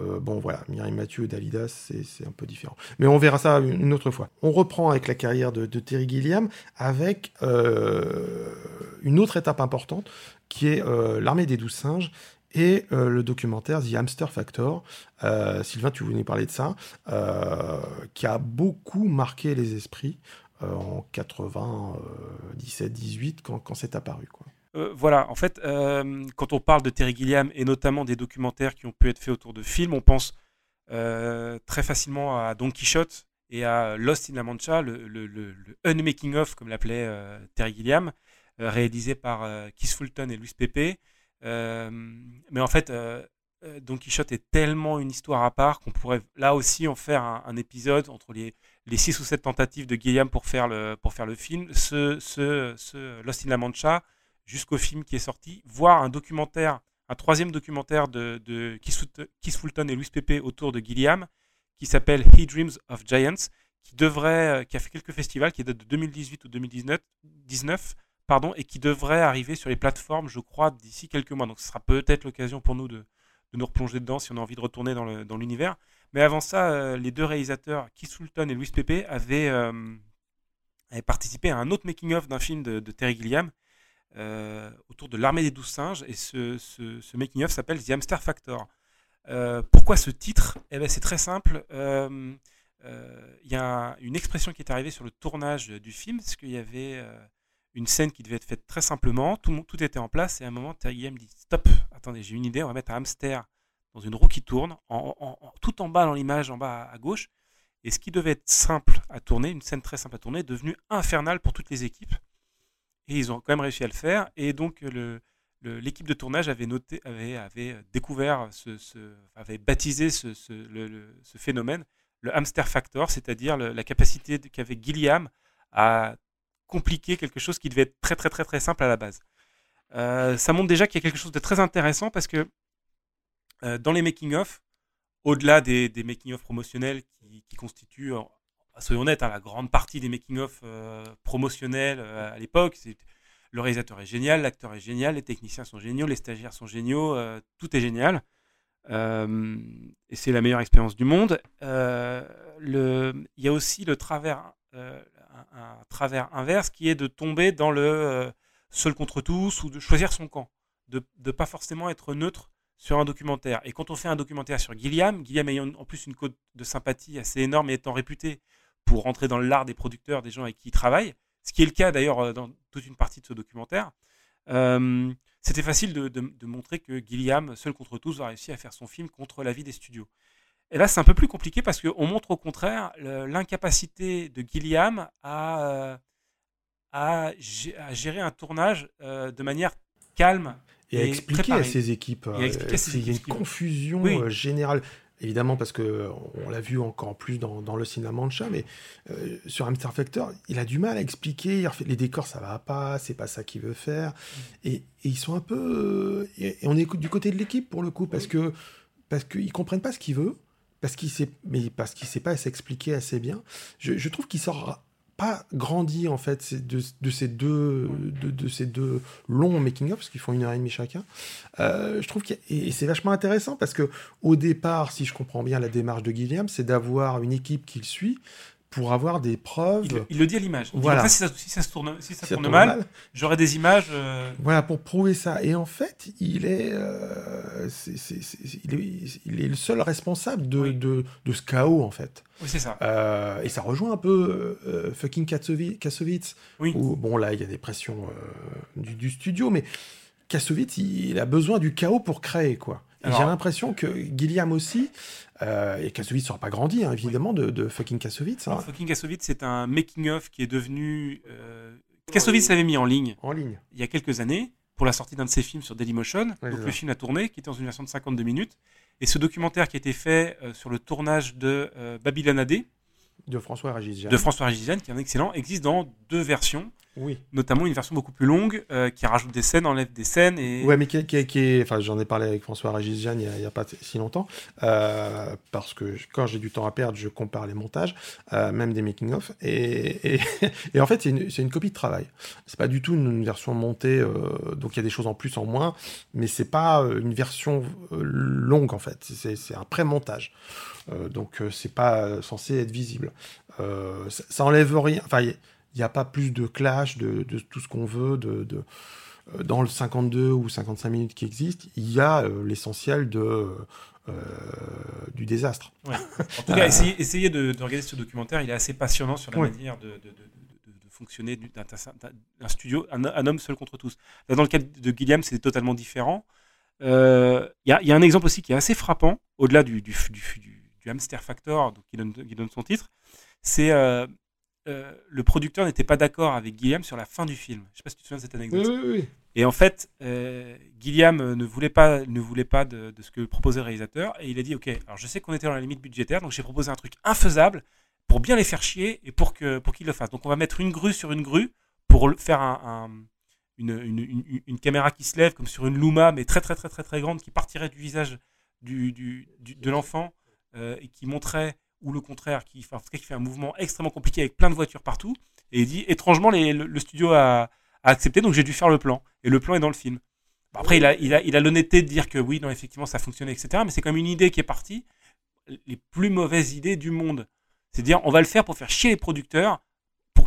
Euh, bon voilà, Mireille Mathieu et Dalidas, c'est un peu différent. Mais on verra ça une autre fois. On reprend avec la carrière de, Terry Gilliam avec euh, une autre étape importante qui est euh, l'armée des douze singes et le documentaire The Hamster Factor. Sylvain, tu voulais parler de ça, qui a beaucoup marqué les esprits en 97-18 quand, c'est apparu. Euh, voilà, en fait, euh, quand on parle de Terry Gilliam et notamment des documentaires qui ont pu être faits autour de films, on pense euh, très facilement à Don Quichotte et à Lost in La Mancha, le, unmaking of, comme l'appelait Terry Gilliam, réalisé par Keith Fulton et Luis Pepe. mais en fait, Don Quichotte est tellement une histoire à part qu'on pourrait là aussi en faire un, épisode entre les, les six ou sept tentatives de Gilliam pour faire le, pour faire le film. Ce Lost in La Mancha jusqu'au film qui est sorti, voir un documentaire, un troisième documentaire de, de Keith Fulton et Louis Pepe autour de Gilliam, qui s'appelle He Dreams of Giants, qui devrait, euh, qui a fait quelques festivals, qui date de 2018 ou 2019, 19, pardon, et qui devrait arriver sur les plateformes, je crois, d'ici quelques mois. Donc ce sera peut-être l'occasion pour nous de, de, nous replonger dedans si on a envie de retourner dans l'univers. Mais avant ça, euh, les deux réalisateurs, Keith Fulton et Louis Pepe, avaient, euh, avaient participé à un autre making-of d'un film de, de Terry Gilliam autour de l'armée des douze singes et ce, ce, making-of s'appelle The Hamster Factor. Euh, pourquoi ce titre? Eh ben, C'est très simple. Euh, il y a une expression qui est arrivée sur le tournage du film, parce qu'il y avait une scène qui devait être faite très simplement, tout, était en place, et à un moment, Terry dit Stop, attendez, j'ai une idée, on va mettre un hamster dans une roue qui tourne, tout en bas dans l'image, en bas à, gauche. Et ce qui devait être simple à tourner, une scène très simple à tourner, est devenu infernal pour toutes les équipes. Et ils ont quand même réussi à le faire. Et donc, l'équipe de tournage avait, noté, avait, découvert, ce, avait baptisé ce, phénomène, le hamster factor, c'est-à-dire la capacité qu'avait Gilliam à compliquer quelque chose qui devait être très très très très simple à la base. Euh, ça montre déjà qu'il y a quelque chose de très intéressant parce que euh, dans les making-of, au-delà des, des making-of promotionnels qui, qui constituent soyons honnêtes, hein, la grande partie des making-of euh, promotionnels euh, à l'époque, c'est le réalisateur est génial, l'acteur est génial, les techniciens sont géniaux, les stagiaires sont géniaux, euh, tout est génial. et c'est la meilleure expérience du monde. il y a aussi le travers, un, travers inverse qui est de tomber dans le seul contre tous ou de choisir son camp, de ne pas forcément être neutre sur un documentaire. Et quand on fait un documentaire sur Gilliam, Gilliam ayant en plus une cote de sympathie assez énorme et étant réputé pour rentrer dans l'art des producteurs, des gens avec qui il travaille, ce qui est le cas d'ailleurs euh, dans toute une partie de ce documentaire. Euh, c'était facile de, montrer que Gilliam, seul contre tous, a réussi à faire son film contre la vie des studios. Et là, c'est un peu plus compliqué parce qu'on montre au contraire l'incapacité de Gilliam à, euh, à, gérer un tournage de manière calme. Et, à expliquer à ses équipes. Il y a une confusion générale. Évidemment, parce que on l'a vu encore plus dans, dans le cinéma Mancha, mais euh, sur Hamster Factor, il a du mal à expliquer. Les décors, ça va pas, c'est pas ça qu'il veut faire. Et, ils sont un peu. Et, on est du côté de l'équipe pour le coup, parce que parce qu'ils comprennent pas ce qu'il veut, parce qu'il sait, mais parce qu'il sait pas s'expliquer assez bien. Je, je trouve qu'il sort pas grandi en fait de, de ces deux de, de, ces deux longs making of parce qu'ils font une heure et demie chacun euh, je trouve que et c'est vachement intéressant parce que au départ si je comprends bien la démarche de Guillaume c'est d'avoir une équipe qu'il suit pour avoir des preuves. Il, le dit à l'image. Voilà. si, ça, se tourne, si ça tourne, mal, j'aurai des images. Euh, voilà, pour prouver ça. Et en fait, il est, euh, il est, il est, le seul responsable de, de, de, ce chaos, en fait. Oui, c'est ça. Euh, et ça rejoint un peu fucking Kassovitz. Oui. Où, bon, là, il y a des pressions du, du, studio, mais Kassovitz, il a besoin du chaos pour créer, quoi. J'ai l'impression que Gilliam aussi, euh, et Kassovitz ne sera pas grandi, hein, évidemment, de, fucking Kassovitz. Hein. Fucking Kassovitz, c'est un making-of qui est devenu. Euh... Kassovitz l'avait mis en ligne, en ligne il y a quelques années pour la sortie d'un de ses films sur Dailymotion. donc le film a tourné, qui était dans une version de 52 minutes. Et ce documentaire qui a été fait euh, sur le tournage de euh, Babylone AD. De François Ragisian. De François Ragisian, qui est un excellent, existe dans deux versions. Oui. Notamment une version beaucoup plus longue euh, qui rajoute des scènes, enlève des scènes. Et... Ouais, mais qui, qui, qui est. Enfin, j'en ai parlé avec François Régis Jeanne il n'y a, pas si longtemps. Euh, parce que quand j'ai du temps à perdre, je compare les montages, euh, même des making-of. Et, et, et, en fait, c'est une, une, copie de travail. C'est pas du tout une, version montée. Donc il y a des choses en plus, en moins. Mais c'est pas une version longue, en fait. C'est un pré-montage. donc c'est pas censé être visible. Ça, ça, enlève rien. Enfin, il n'y a pas plus de clash, de, de tout ce qu'on veut, de, de, euh, dans le 52 ou 55 minutes qui existe, il y a euh, l'essentiel de, euh, du désastre. Ouais. En tout cas, essayez, essayez de, de, regarder ce documentaire, il est assez passionnant sur la ouais. manière de, fonctionner d'un studio, un, un, homme seul contre tous. Là, dans le cas de Gilliam, c'est totalement différent. Il euh, y, y, a un exemple aussi qui est assez frappant, au-delà du, du, du, du, hamster factor donc, qui, donne, qui donne son titre, c'est euh, euh, le producteur n'était pas d'accord avec Guillaume sur la fin du film. Je sais pas si tu te souviens de cette anecdote. Oui, oui, oui. Et en fait, euh, Guillaume ne voulait pas, ne voulait pas de, de, ce que proposait le réalisateur. Et il a dit, OK, alors je sais qu'on était dans la limite budgétaire, donc j'ai proposé un truc infaisable pour bien les faire chier et pour qu'ils pour qu'ils le fassent. Donc on va mettre une grue sur une grue pour faire un, un, une, une, une, une, caméra qui se lève comme sur une Luma, mais très très très très très grande, qui partirait du visage du, du, du de l'enfant euh, et qui montrait ou le contraire, qui, enfin, qui fait un mouvement extrêmement compliqué avec plein de voitures partout. Et il dit, étrangement, les, le, studio a, accepté, donc j'ai dû faire le plan. Et le plan est dans le film. Après, il a, il a, il a l'honnêteté de dire que oui, non, effectivement, ça fonctionnait, etc. Mais c'est comme une idée qui est partie. Les plus mauvaises idées du monde. C'est dire, on va le faire pour faire chier les producteurs,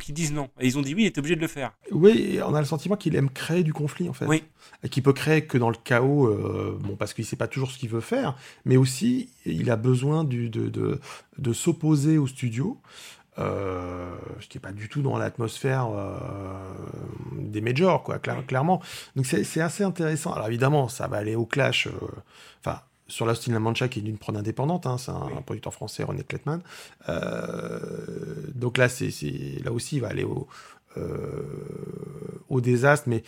pour qu'ils disent non. Et ils ont dit oui, il est obligé de le faire. Oui, on a le sentiment qu'il aime créer du conflit, en fait. Oui. Et qu'il peut créer que dans le chaos, euh, bon, parce qu'il ne sait pas toujours ce qu'il veut faire, mais aussi, il a besoin du, de, de, de s'opposer au studio. Euh, ce qui n'est pas du tout dans l'atmosphère euh, des majors, quoi, clair, clairement. Donc c'est assez intéressant. Alors évidemment, ça va aller au clash. Enfin, sur Lost in La Mancha, qui est d'une prod indépendante, hein, c'est un, oui. un, producteur français, René Kletman. Euh, donc là, c'est là aussi, il va aller au, euh, au désastre, mais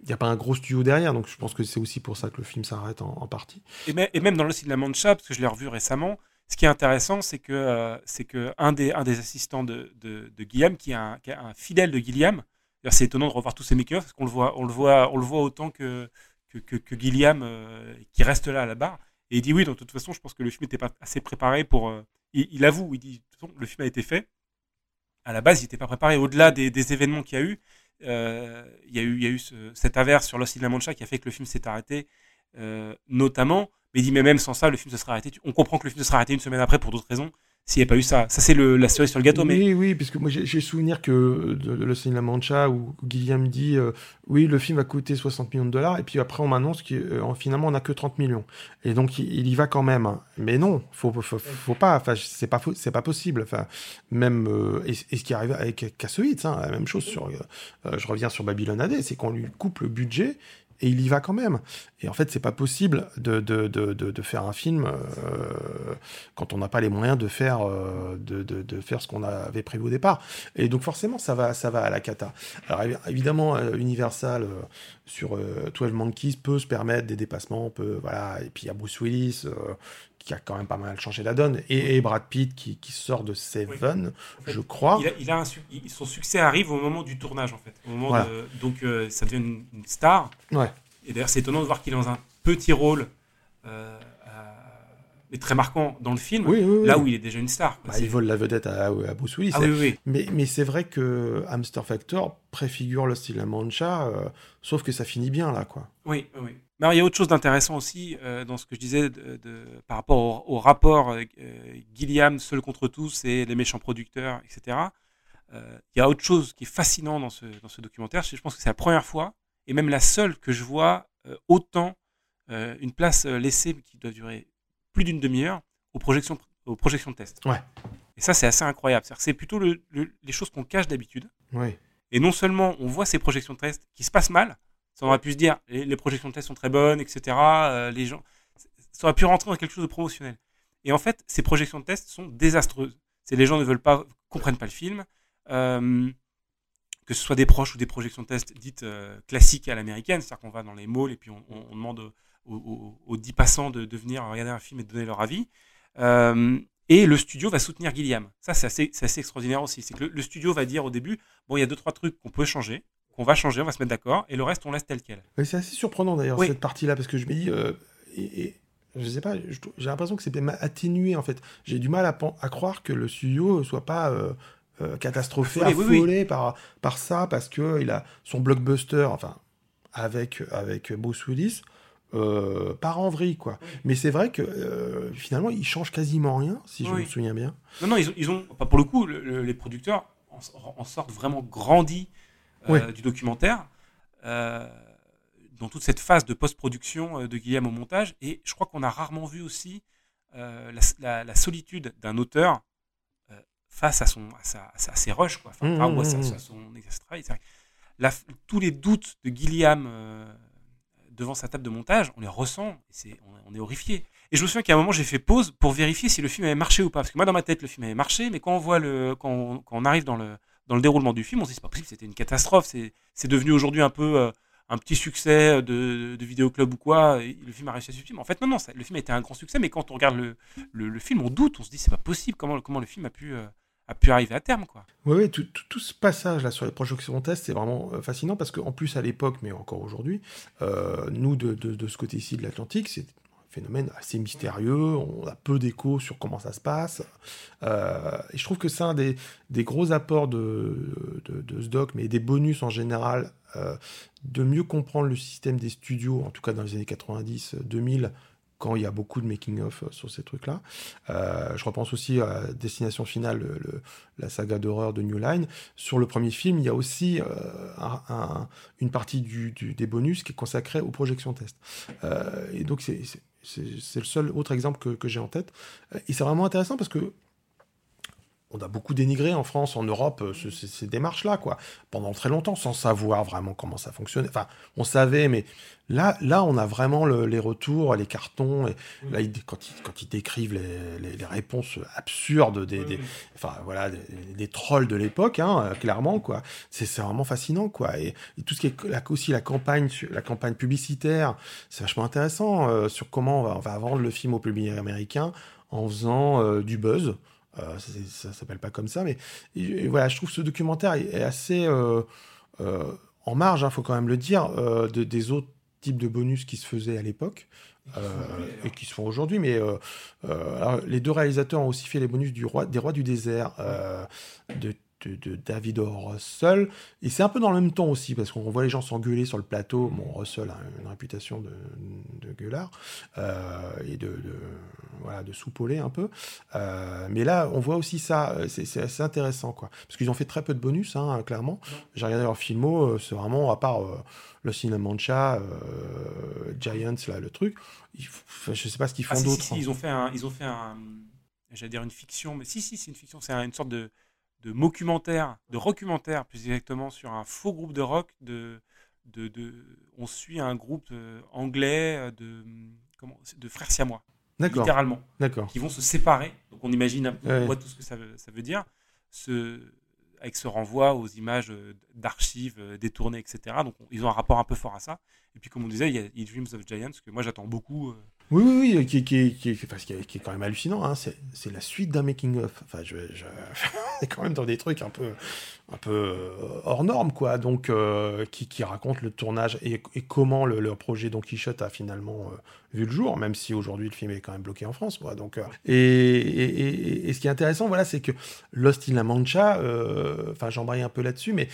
il n'y a pas un gros studio derrière, donc je pense que c'est aussi pour ça que le film s'arrête en, en, partie. Et, même, et même dans Lost in La Mancha, parce que je l'ai revu récemment, ce qui est intéressant, c'est que, euh, c'est que un, des, un des assistants de, de, de Guillaume, qui est, un, qui est un fidèle de Guillaume, c'est étonnant de revoir tous ces make parce qu'on le voit, on le voit, on le voit autant que, que, que, que Guillaume, euh, qui reste là à la barre. Et il dit oui, donc, de toute façon, je pense que le film n'était pas assez préparé pour. Euh, il, avoue, il dit de toute façon, le film a été fait. À la base, il n'était pas préparé. Au-delà des, événements qu'il y a eu, euh, il y a eu, il y a eu ce, cette averse sur Lost in La Mancha qui a fait que le film s'est arrêté, euh, notamment. Mais il dit, mais même sans ça, le film se serait arrêté. On comprend que le film se serait arrêté une semaine après pour d'autres raisons s'il n'y a pas eu ça. Ça, c'est la cerise sur le gâteau. Oui, mais... oui, puisque moi, j'ai souvenir que de, de Lost in La Mancha, où Guillaume dit euh, oui, le film va coûter 60 millions de dollars, et puis après, on m'annonce qu'en euh, finalement, on n'a que 30 millions. Et donc, il, y va quand même. Mais non, faut, faut, faut pas. C'est pas, pas possible. Même, euh, et, ce qui arrive avec Kassovitz, hein, la même chose sur, je reviens sur Babylon AD, c'est qu'on lui coupe le budget, et il y va quand même. Et en fait, c'est pas possible de, de, de, de, faire un film euh, quand on n'a pas les moyens de faire, euh, de, de, faire ce qu'on avait prévu au départ. Et donc forcément, ça va, ça va à la cata. Alors évidemment, euh, Universal sur 12 Monkeys peut se permettre des dépassements, peut, voilà. Et puis il y a Bruce Willis qui a quand même pas mal changé la donne, et, et Brad Pitt qui, qui, sort de Seven, oui. en fait, je crois. Il a, il a un, il, son succès arrive au moment du tournage, en fait. Au moment voilà. de, donc euh, ça devient une, une, star. Ouais. Et d'ailleurs, c'est étonnant de voir qu'il est dans un petit rôle, euh, mais très marquant dans le film, oui, oui, là où il est déjà une star. Bah, il vole la vedette à, à Bruce Willis. Ah, mais, mais c'est vrai que Hamster Factor préfigure le style La Mancha, euh, sauf que ça finit bien là, quoi. Oui, oui. Mais alors, il y a autre chose d'intéressant aussi euh, dans ce que je disais de, de, par rapport au, au rapport Gilliam seul contre tous et les méchants producteurs, etc. Il y a autre chose qui est fascinant dans ce, dans ce documentaire. Je pense que c'est la première fois, et même la seule, que je vois euh, autant euh, une place laissée qui doit durer plus d'une demi-heure aux projections, aux projections de test. Ouais. Et ça, c'est assez incroyable. C'est plutôt le, le, les choses qu'on cache d'habitude. Ouais. Et non seulement on voit ces projections de test qui se passent mal, ça aurait pu se dire, les, les, projections de test sont très bonnes, etc. Euh, les gens, ça aurait pu rentrer dans quelque chose de promotionnel. Et en fait, ces projections de test sont désastreuses. C'est les gens ne veulent pas, comprennent pas le film. Euh, que ce soit des proches ou des projections de test dites euh, classiques à l'américaine, c'est-à-dire qu'on va dans les malls et puis on, on, on demande aux, aux, aux, 10 passants de, de, venir regarder un film et de donner leur avis. Euh, Et le studio va soutenir Gilliam. Ça, c'est assez, assez, extraordinaire aussi. C'est que le, studio va dire au début, bon, il y a deux, trois trucs qu'on peut changer, qu'on va changer, on va se mettre d'accord, et le reste, on laisse tel quel. c'est assez surprenant d'ailleurs, cette partie-là, parce que je me dis, euh, et, je sais pas, j'ai l'impression que c'est atténué en fait. J'ai du mal à, à, croire que le studio soit pas euh, euh, catastrophé, affolé Par, par ça, parce qu'il a son blockbuster, enfin, avec, avec Bruce Willis, euh, part en vrille, quoi. Mais c'est vrai que euh, finalement, ils changent quasiment rien, si je me souviens bien. Non, non, ils ont, ils ont pour le coup, les producteurs en, sortent vraiment grandis euh, du documentaire dans toute cette phase de post-production de Guillaume au montage. Et je crois qu'on a rarement vu aussi la, solitude d'un auteur face à, son, à, ses rushs, quoi. Enfin, mmh, mmh, mmh. son exercice tous les doutes de Gilliam devant sa table de montage, on les ressent, et on, est horrifié. Et je me souviens qu'à un moment, j'ai fait pause pour vérifier si le film avait marché ou pas. Parce que moi, dans ma tête, le film avait marché, mais quand on, voit le, quand on, arrive dans le, dans le déroulement du film, on se dit c'est pas possible, c'était une catastrophe. C'est devenu aujourd'hui un peu euh, un petit succès de, de vidéoclub ou quoi. le film a réussi à suivre. En fait, non, non, le film a été un grand succès, mais quand on regarde le, le, film, on doute, on se dit c'est pas possible, comment, comment le film a pu. Euh, a pu arriver à terme. Quoi. Oui, tout, tout, ce passage-là sur les projections test, c'est vraiment euh, fascinant parce qu'en plus, à l'époque, mais encore aujourd'hui, euh, nous, de, de, de, ce côté-ci de l'Atlantique, c'est un phénomène assez mystérieux, on a peu d'écho sur comment ça se passe. Euh, et je trouve que c'est un des, des, gros apports de, de, ce doc, mais des bonus en général, de mieux comprendre le système des studios, en tout cas dans les années 90-2000, quand il y a beaucoup de making-of euh, sur ces trucs-là. Euh, je repense aussi à Destination Finale, le, la saga d'horreur de New Line. Sur le premier film, il y a aussi euh, une partie des bonus qui est consacrée aux projections test. et donc, c'est le seul autre exemple que j'ai en tête. Et c'est vraiment intéressant parce que on a beaucoup dénigré en France, en Europe, euh, ces, démarches-là, quoi, pendant très longtemps, sans savoir vraiment comment ça fonctionnait. Enfin, on savait, mais là, là, on a vraiment les retours, les cartons. Et là, quand, ils, quand ils décrivent les, réponses absurdes des, enfin voilà, des, trolls de l'époque, hein, clairement, quoi. C'est vraiment fascinant, quoi. Et, tout ce qui est aussi la campagne, la campagne publicitaire, c'est vachement intéressant euh, sur comment on va, vendre le film au public américain en faisant euh, du buzz. Euh, ça, ne s'appelle pas comme ça, mais voilà, je trouve que ce documentaire est, assez euh, euh, en marge, il hein, faut quand même le dire, de, des autres types de bonus qui se faisaient à l'époque. et qui se font aujourd'hui. Mais les deux réalisateurs ont aussi fait les bonus du roi, des rois du désert, de de, David Russell. Et c'est un peu dans le même temps aussi, parce qu'on voit les gens s'engueuler sur le plateau. Bon, Russell a une réputation de, de gueulard euh, et de, de, voilà, de soupolé un peu. Euh, mais là, on voit aussi ça. C'est assez intéressant, quoi. Parce qu'ils ont fait très peu de bonus, hein, clairement. J'ai regardé leur filmo, euh, c'est vraiment, à part le Cinemancha, Giants, là, le truc. je sais pas ce qu'ils font ah, d'autre. ils ont fait un, ils ont fait un, j'allais dire une fiction, mais si, si, c'est une fiction. C'est une sorte de de documentaire, de documentaire plus exactement, sur un faux groupe de rock. De, de, de on suit un groupe euh, anglais euh, de, comment, de frères siamois. Littéralement. Qui vont se séparer. Donc on imagine, on voit tout ce que ça veut, ça veut dire. Ce, avec ce renvoi aux images euh, d'archives détournées, etc. Donc ils ont un rapport un peu fort à ça. Et puis comme on disait, il y a Dreams of Giants, que moi j'attends beaucoup. Oui, oui, oui, qui, est quand même hallucinant. Hein. C'est la suite d'un making-of. Enfin, je, est quand même dans des trucs un peu, euh, hors norme, quoi. Donc, euh, qui, raconte le tournage et, comment le, projet Don Quichotte a finalement euh, vu le jour, même si aujourd'hui le film est quand même bloqué en France, quoi. Donc, et, et, et, ce qui est intéressant, voilà, c'est que Lost in La Mancha, enfin, j'embraye un peu là-dessus, mais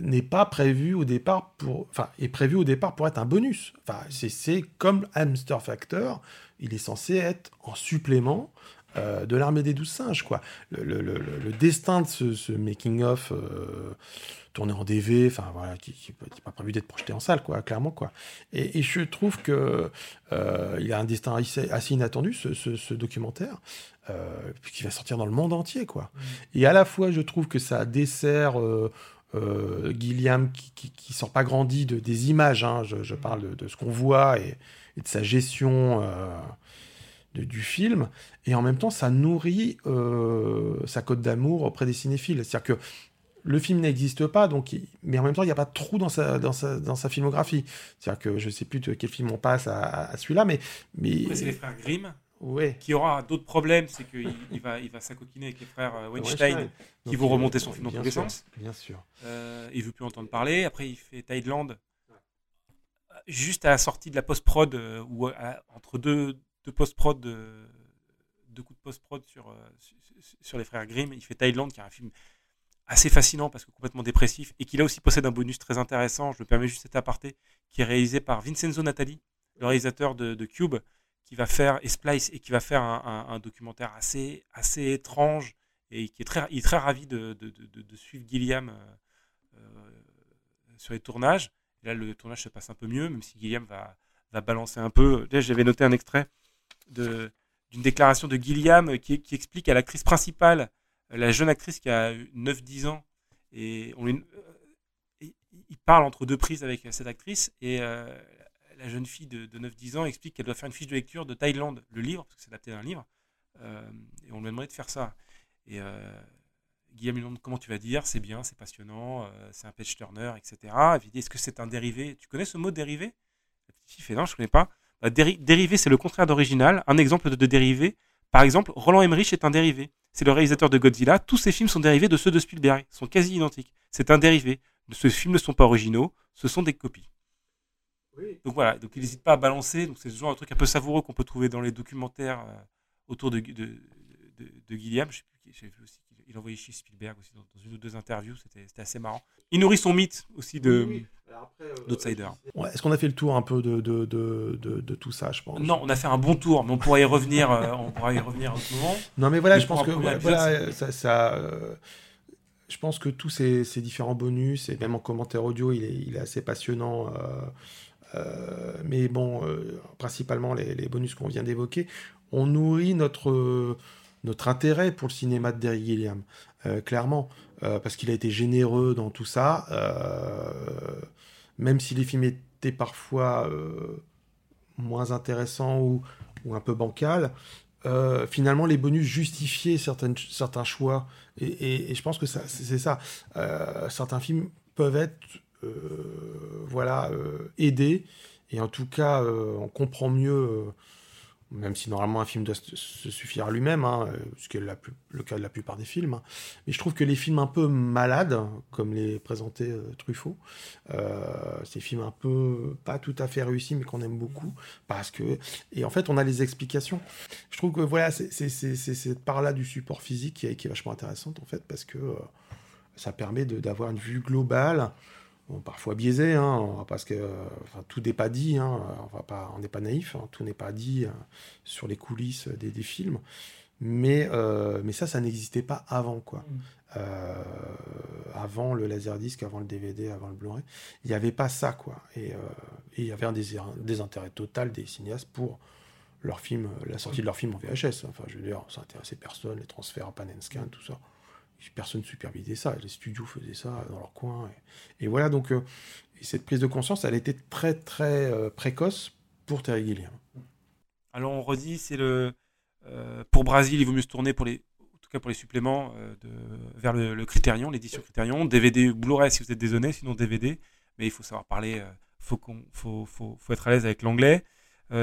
n'est pas prévu au départ pour, enfin, est prévu au départ pour être un bonus. Enfin, c'est comme Hamster Factor, il est censé être en supplément euh, de l'armée des douze singes, quoi. Le, destin de ce, making-of euh, tourné en DV, enfin voilà, qui n'est pas prévu d'être projeté en salle, quoi, clairement, quoi. Et, je trouve que euh, il a un destin assez, inattendu, ce, documentaire, qui va sortir dans le monde entier, quoi. Mmh. Et à la fois, je trouve que ça dessert Gilliam qui, qui, sort pas grandi de, des images, hein, je, parle de, ce qu'on voit et, et, de sa gestion du film, et en même temps, ça nourrit euh, sa cote d'amour auprès des cinéphiles. C'est-à-dire que le film n'existe pas, donc, mais en même temps, il n'y a pas de trou dans sa, dans sa, dans sa filmographie. C'est-à-dire que je ne sais plus de quel film on passe à, celui-là, mais... mais... c'est les frères Grimm Ouais. Qui aura d'autres problèmes, c'est qu'il il va, il va s'acoquiner avec les frères euh, Weinstein, qui vont remonter son film dans tous les sens. Bien sûr. Euh, il veut plus entendre parler. Après, il fait Thailand, juste à la sortie de la post-prod, euh, ou entre deux, deux post-prod, deux coups de post-prod sur, sur, sur, les frères Grimm. Il fait Thailand, qui est un film assez fascinant parce que complètement dépressif et qui là aussi possède un bonus très intéressant. Je me permets juste cet aparté qui est réalisé par Vincenzo Natali, le réalisateur de, Cube, qui va faire et Splice et qui va faire un, documentaire assez assez étrange et qui est très il est très ravi de, de, suivre Gilliam euh, euh, sur les tournages. là, le tournage se passe un peu mieux, même si Gilliam va, va balancer un peu. J'avais noté un extrait d'une déclaration de Gilliam qui, qui explique à l'actrice principale la jeune actrice qui a 9-10 ans, et on lui, euh, il parle entre deux prises avec cette actrice, et euh, la jeune fille de, 9-10 ans explique qu'elle doit faire une fiche de lecture de Thaïlande, le livre, parce que c'est adapté d'un livre, euh, et on lui a demandé de faire ça. Et Guillaume lui demande comment tu vas dire, c'est bien, c'est passionnant, c'est un page turner, etc. Il dit est-ce que c'est un dérivé? Tu connais ce mot dérivé? La fait non, je ne connais pas. Bah, dérivé, c'est le contraire d'original. Un exemple de dérivé, par exemple, Roland Emmerich est un dérivé. C'est le réalisateur de Godzilla. Tous ces films sont dérivés de ceux de Spielberg. Ils sont quasi identiques. C'est un dérivé. Ces films ne sont pas originaux. Ce sont des copies. Donc voilà. Donc il n'hésite pas à balancer. Donc c'est ce genre de truc un peu savoureux qu'on peut trouver dans les documentaires euh, autour de, de, de, de Gilliam. Je sais plus, j'ai vu aussi qu'il envoyait chez Spielberg aussi dans, une ou deux interviews. C'était assez marrant. Il nourrit son mythe aussi de. Euh, d'outsider. Est-ce qu'on a fait le tour un peu de, de, de, de, tout ça, je pense? Non, on a fait un bon tour, mais on pourrait y revenir, euh, on pourra y revenir un moment. Non, mais voilà, je pense que voilà, ça, ça euh, je pense que tous ces, ces, différents bonus et même en commentaire audio, il est, il est assez passionnant. mais bon, principalement les, les bonus qu'on vient d'évoquer, on nourrit notre notre intérêt pour le cinéma de Derry Gilliam, clairement, parce qu'il a été généreux dans tout ça même si les films étaient parfois euh, moins intéressants ou, un peu bancals, euh, finalement les bonus justifiaient certains choix. Et, je pense que c'est ça. Euh, certains films peuvent être voilà, aidés. Et en tout cas, on comprend mieux même si normalement un film doit se suffire à lui-même, hein, euh, ce qui est le cas de la plupart des films. Hein. Mais je trouve que les films un peu malades, comme les présentait euh, Truffaut, euh, ces films un peu pas tout à fait réussis, mais qu'on aime beaucoup, parce que et en fait on a les explications. Je trouve que voilà, c'est cette part-là du support physique qui est, qui est, vachement intéressante en fait, parce que ça permet d'avoir une vue globale parfois biaisé, hein, parce que tout n'est pas dit, hein, on va pas, on n'est pas naïf, hein, tout n'est pas dit euh, sur les coulisses des, films, mais, euh, mais ça, ça n'existait pas avant, quoi. Mm. Euh, avant le laserdisc, avant le DVD, avant le Blu-ray, il n'y avait pas ça, quoi. Et, il y avait un désintérêt total des cinéastes pour leur film, la sortie de leur film en VHS. Enfin, je veux dire, ça intéressait personne, les transferts en pan and scan, tout ça personne ne supervisait ça. Les studios faisaient ça dans leur coin. Et, voilà, donc euh, cette prise de conscience, elle était très très euh, précoce pour Terry Gilliam. Alors on redit, c'est le euh, pour Brasil, il vaut mieux se tourner pour les, en tout cas pour les suppléments vers le, le Criterion, l'édition Criterion, DVD Blu-ray si vous êtes désolé, sinon DVD. Mais il faut savoir parler, faut faut, faut, faut, être à l'aise avec l'anglais.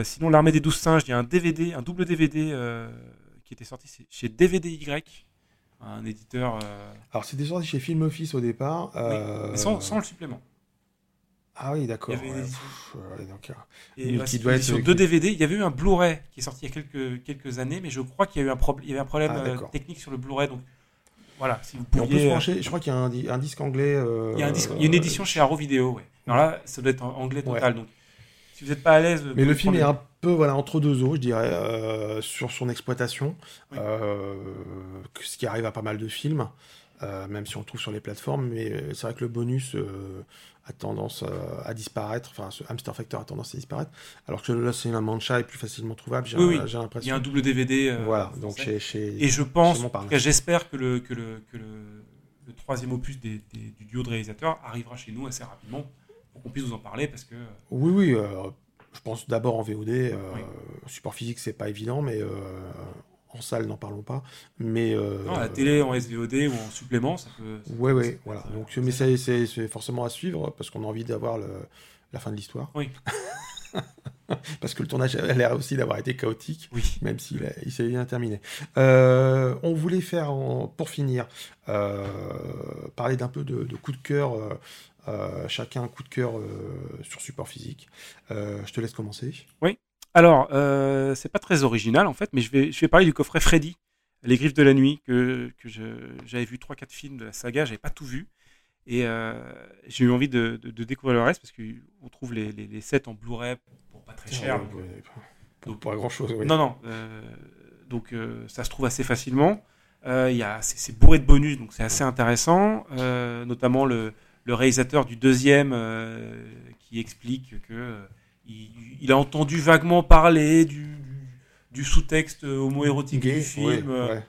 sinon, l'armée des douze singes, il y a un DVD, un double DVD qui était sorti chez DVDY un éditeur. Euh, Alors c'était sorti chez Film Office au départ. mais sans, sans, le supplément. Ah oui, d'accord. Il y avait une et qui doit être sur deux DVD. Il y avait eu un Blu-ray qui est sorti il y a quelques, quelques années, mais je crois qu'il y a eu un, il y avait un problème ah, euh, technique sur le Blu-ray. Donc voilà, si vous pouviez. On peut euh, je crois qu'il y a un, un disque anglais. il, y a un disque, il, y a une édition chez Arrow Video. Ouais. Alors là, ça doit être en anglais total. Donc si vous n'êtes pas à l'aise. Mais le film est un peu voilà, entre deux eaux, je dirais, euh, sur son exploitation, euh, ce qui arrive à pas mal de films, euh, même si on le trouve sur les plateformes. Mais c'est vrai que le bonus a tendance à disparaître, enfin, ce Hamster Factor a tendance à disparaître, alors que là, c'est un mancha est plus facilement trouvable, j'ai l'impression. Il y a un double DVD. voilà, donc chez, Et je pense, j'espère que le, que le, que le, troisième opus du duo de réalisateurs arrivera chez nous assez rapidement pour qu'on puisse vous en parler parce que. Oui, oui. Euh, je pense d'abord en VOD. Euh, support physique, c'est pas évident, mais euh, en salle, n'en parlons pas. Mais non, la télé en SVOD ou en supplément, ça peut. Oui, oui, voilà. Donc, mais c'est forcément à suivre parce qu'on a envie d'avoir la fin de l'histoire. Oui. Parce que le tournage a l'air aussi d'avoir été chaotique, oui. même s'il il s'est bien terminé. Euh, on voulait faire, pour finir, euh, parler d'un peu de, coup de cœur, chacun un coup de cœur sur support physique. je te laisse commencer. Oui. Alors, c'est pas très original en fait, mais je vais, je vais parler du coffret Freddy, Les Griffes de la Nuit, que, que j'avais vu 3-4 films de la saga, j'avais pas tout vu. Et j'ai eu envie de, de, découvrir le reste parce qu'on trouve les, les, les, sets en Blu-ray pas très cher. donc, pas grand chose. Non, non. Euh, donc euh, ça se trouve assez facilement. Euh, c'est bourré de bonus, donc c'est assez intéressant. notamment le, le, réalisateur du deuxième qui explique que il, a entendu vaguement parler du, du, sous-texte homo-érotique du film. Ouais,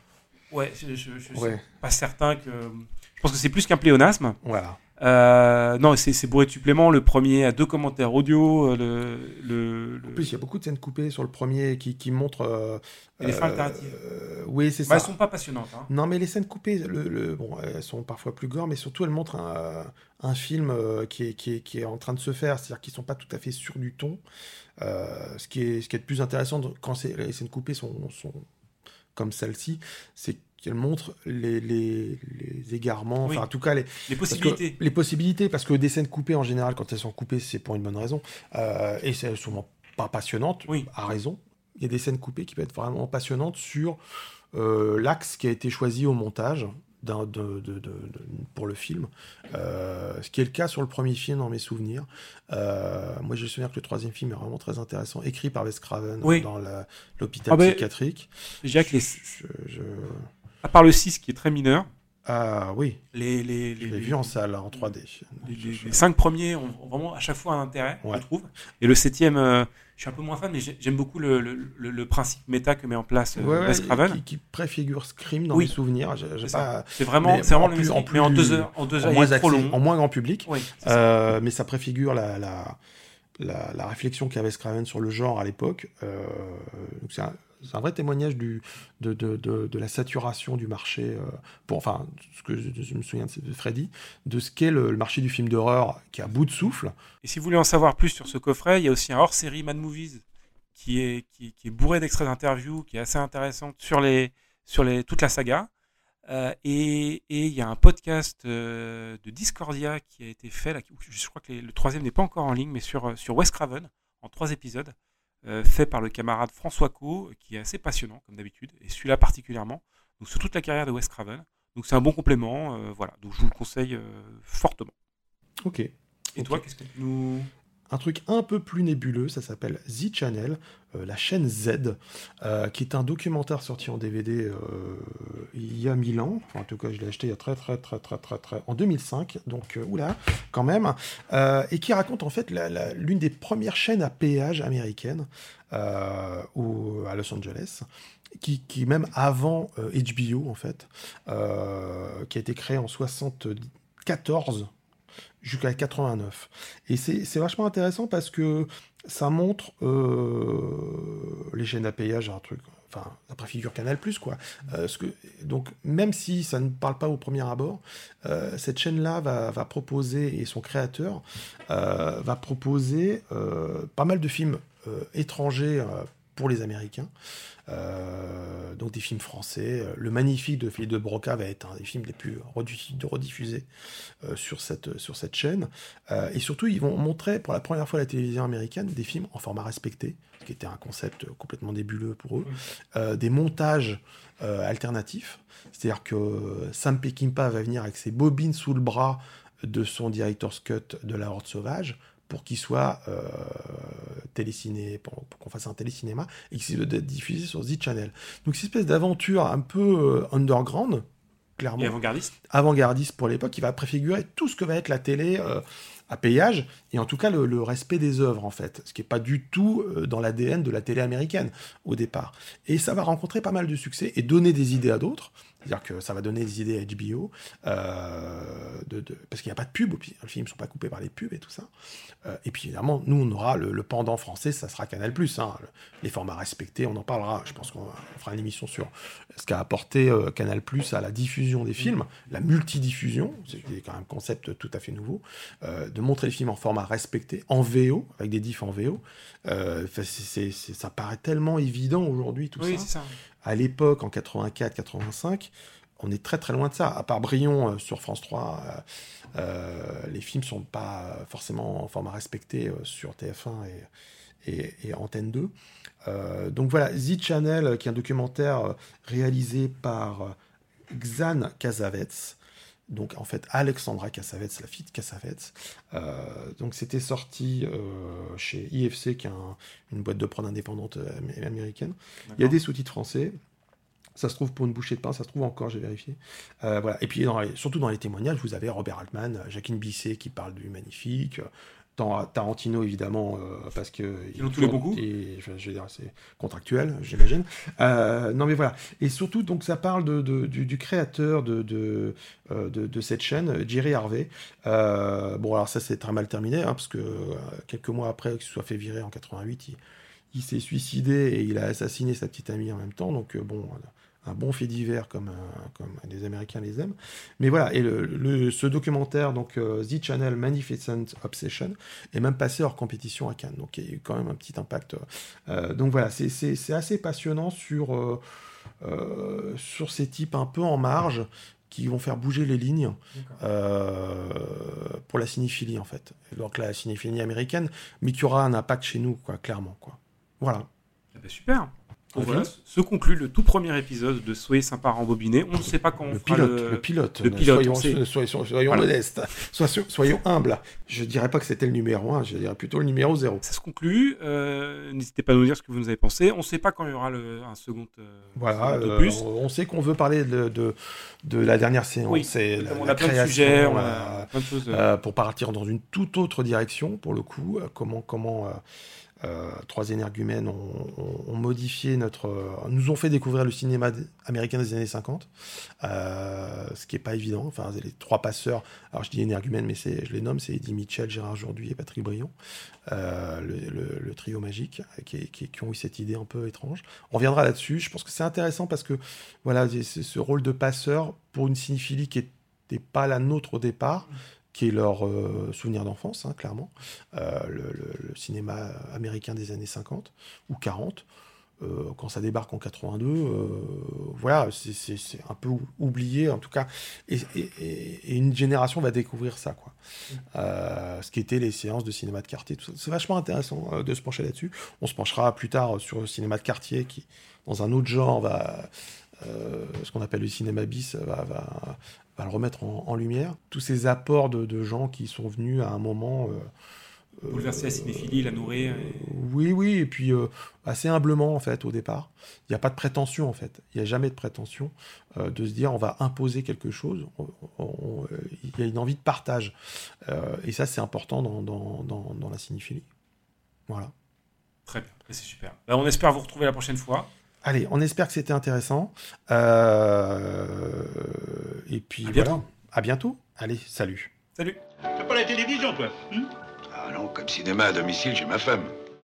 ouais. je, ne suis pas certain que. Je pense que c'est plus qu'un pléonasme. Voilà. Euh, non, c'est bourré de suppléments. Le premier a deux commentaires audio. Euh, le, le, En plus, il y a beaucoup de scènes coupées sur le premier qui, qui montrent. Euh, les fins alternatives. oui, c'est bah, ça. Elles sont pas passionnantes. Hein. Non, mais les scènes coupées, le, bon, elles sont parfois plus gore, mais surtout elles montrent un, un film qui est, qui, est, qui, est, en train de se faire, c'est-à-dire qu'ils sont pas tout à fait sûrs du ton. ce, qui est, ce qui est le plus intéressant quand les scènes coupées sont, sont comme celle-ci, c'est qu'elle montre les, les, les égarements, enfin en tout cas les, les possibilités. les possibilités, parce que des scènes coupées en général, quand elles sont coupées, c'est pour une bonne raison, euh, et c'est souvent pas passionnante, oui. à raison. Il y a des scènes coupées qui peuvent être vraiment passionnantes sur euh, l'axe qui a été choisi au montage, de, de, pour le film. Euh, ce qui est le cas sur le premier film dans mes souvenirs. Euh, moi, j'ai le souvenir que le troisième film est vraiment très intéressant, écrit par Wes Craven dans l'hôpital ah ben, psychiatrique. Jacques, les... je, à part le 6 qui est très mineur. Ah oui. Les, les, je l'ai vu en salle, en 3D. Les, cinq premiers ont vraiment à chaque fois un intérêt, je trouve. Et le septième, euh, je suis un peu moins fan, mais j'aime beaucoup le, le, le, principe méta que met en place euh, Craven. Qui, préfigure Scream dans mes souvenirs. C'est vraiment, c'est vraiment le en, plus, mais en deux heures, en deux heures, moins trop long. En moins grand public. Oui, euh, mais ça préfigure la, la, la, la réflexion qu'avait Craven sur le genre à l'époque. Euh, c'est c'est un vrai témoignage de, la saturation du marché, euh, enfin, ce que je, me souviens de Freddy, de ce qu'est le, marché du film d'horreur qui est à bout de souffle. Et si vous voulez en savoir plus sur ce coffret, il y a aussi un hors-série Mad Movies qui est, bourré d'extraits d'interviews, qui est assez intéressant sur, toute la saga. Euh, et il y a un podcast euh, de Discordia qui a été fait, je crois que le troisième n'est pas encore en ligne, mais sur, sur Wes Craven, en trois épisodes. Euh, fait par le camarade François Co, qui est assez passionnant, comme d'habitude, et celui-là particulièrement, donc sur toute la carrière de Wes Craven. Donc c'est un bon complément, euh, voilà, donc je vous le conseille euh, fortement. Ok. Et toi, qu'est-ce que tu nous un truc un peu plus nébuleux, ça s'appelle The Channel, euh, la chaîne Z, euh, qui est un documentaire sorti en DVD euh, il y a mille ans, en tout cas je l'ai acheté il y a très très très très très très en 2005, donc oula, quand même, et qui raconte en fait l'une des premières chaînes à péage américaines à Los Angeles, qui, même avant HBO en fait, qui a été créée en 74 jusqu'à 89. Et c'est vachement intéressant parce que ça montre euh, les chaînes à payage, un truc, enfin, ça préfigure Canal+, quoi. Euh, ce que, donc, même si ça ne parle pas au premier abord, euh, cette chaîne-là va, va, proposer, et son créateur va proposer pas mal de films étrangers pour les Américains. Euh, donc des films français. Le Magnifique de Philippe de Broca va être un des films les plus rediffusés euh, sur, cette, sur cette chaîne. Euh, et surtout, ils vont montrer pour la première fois à la télévision américaine des films en format respecté, ce qui était un concept complètement débuleux pour eux. des montages alternatifs. C'est-à-dire que Sam Peckinpah va venir avec ses bobines sous le bras de son director's cut de La Horde Sauvage pour qu'il soit euh, téléciné, pour, qu'on fasse un télécinéma et qu'il soit diffusé sur The Channel. Donc, cette espèce d'aventure un peu euh, underground, clairement. avant-gardiste? Avant-gardiste pour l'époque, qui va préfigurer tout ce que va être la télé euh, à payage, et en tout cas le, respect des œuvres, en fait, ce qui n'est pas du tout euh, dans l'ADN de la télé américaine au départ. Et ça va rencontrer pas mal de succès et donner des idées à d'autres. C'est-à-dire que ça va donner des idées à HBO, euh, parce qu'il n'y a pas de pub, les films ne sont pas coupés par les pubs et tout ça. Euh, et puis évidemment, nous, on aura le, pendant français, ça sera Canal+. Hein, les formats respectés, on en parlera. Je pense qu'on fera une émission sur ce qu'a apporté Canal+, à la diffusion des films, la multidiffusion, c'est quand même un concept tout à fait nouveau. de montrer les films en format respecté, en VO, avec des diffs en VO. ça paraît tellement évident aujourd'hui, tout oui, ça. ça. À l'époque, en 84-85, on est très très loin de ça. À part Brion sur France 3, les films sont pas forcément en format respecté sur TF1 et, et Antenne 2. donc voilà, Z Channel, qui est un documentaire réalisé par Xan Casavets, donc en fait Alexandra Cassavetes, la fille de Cassavetes. Euh, donc c'était sorti euh, chez IFC, qui est une boîte de prod indépendante euh, américaine. Il y a des sous-titres français. Ça se trouve pour une bouchée de pain, ça se trouve encore, j'ai vérifié. voilà. Et puis surtout dans les témoignages, vous avez Robert Altman, Jacqueline Bisset qui parle du magnifique, Tarantino évidemment euh, parce que ils ont tous les bons et je, veux dire c'est contractuel j'imagine. Euh, non mais voilà. Et surtout donc ça parle de, du, créateur de de, euh, de, cette chaîne Jerry Harvey. Bon alors ça c'est très mal terminé hein, parce que quelques mois après qu'il se soit fait virer en 88 il, il s'est suicidé et il a assassiné sa petite amie en même temps. Donc bon un bon fait divers comme, comme les Américains les aiment. Mais voilà, et le, ce documentaire, donc euh, The Channel Magnificent Obsession, est même passé hors compétition à Cannes, donc il y a eu quand même un petit impact. Euh, donc voilà, c'est assez passionnant sur, euh, sur ces types un peu en marge qui vont faire bouger les lignes pour la cinéphilie en fait. Donc la cinéphilie américaine, mais qui aura un impact chez nous, quoi, clairement. Quoi. Voilà. Eh ben, super voilà, se conclut le tout premier épisode de Soyez sympa rembobiné. On ne sait pas quand on le pilote, le... pilote. Le pilote. Soyons, soyons, modestes, soyons, humbles. Je dirais pas que c'était le numéro 1, je dirais plutôt le numéro 0. Ça se conclut. Euh, n'hésitez pas à nous dire ce que vous nous avez pensé. On ne sait pas quand il y aura le, un second. Euh, voilà. Euh, on sait qu'on veut parler de, de, de, la dernière séance. Oui, c'est la, on a plein de sujets, on a plein de choses. pour partir dans une toute autre direction, pour le coup. comment. comment euh, trois énergumènes ont, modifié notre. nous ont fait découvrir le cinéma américain des années 50, euh, ce qui n'est pas évident. Enfin, les trois passeurs, alors je dis énergumènes, mais je les nomme, c'est Eddie Mitchell, Gérard Jourduy et Patrick Brion, euh, le, trio magique, qui, ont eu cette idée un peu étrange. On reviendra là-dessus. Je pense que c'est intéressant parce que voilà, ce rôle de passeur pour une cinéphilie qui n'était pas la nôtre au départ qui est leur euh, souvenir d'enfance, hein, clairement. Euh, le, cinéma américain des années 50 ou 40. Euh, quand ça débarque en 82, voilà, c'est un peu oublié en tout cas, et, une génération va découvrir ça, quoi. ce qui était les séances de cinéma de quartier. C'est vachement intéressant de se pencher là-dessus. On se penchera plus tard sur le cinéma de quartier qui, dans un autre genre, va, ce qu'on appelle le cinéma bis, va, va, va le remettre en, lumière. Tous ces apports de, gens qui sont venus à un moment. Euh, Bouleverser la cinéphilie, la nourrir. Oui, oui, et puis euh, assez humblement en fait au départ. Il n'y a pas de prétention en fait. Il n'y a jamais de prétention euh, de se dire on va imposer quelque chose. il y a une envie de partage. et ça c'est important dans, dans, dans, la cinéphilie. Voilà. Très bien, c'est super. Ben, on espère vous retrouver la prochaine fois. Allez, on espère que c'était intéressant. Euh, et puis à voilà. Bientôt. À bientôt. Allez, salut. Salut. T'as pas la télévision, toi hmm Ah non, comme cinéma à domicile, j'ai ma femme.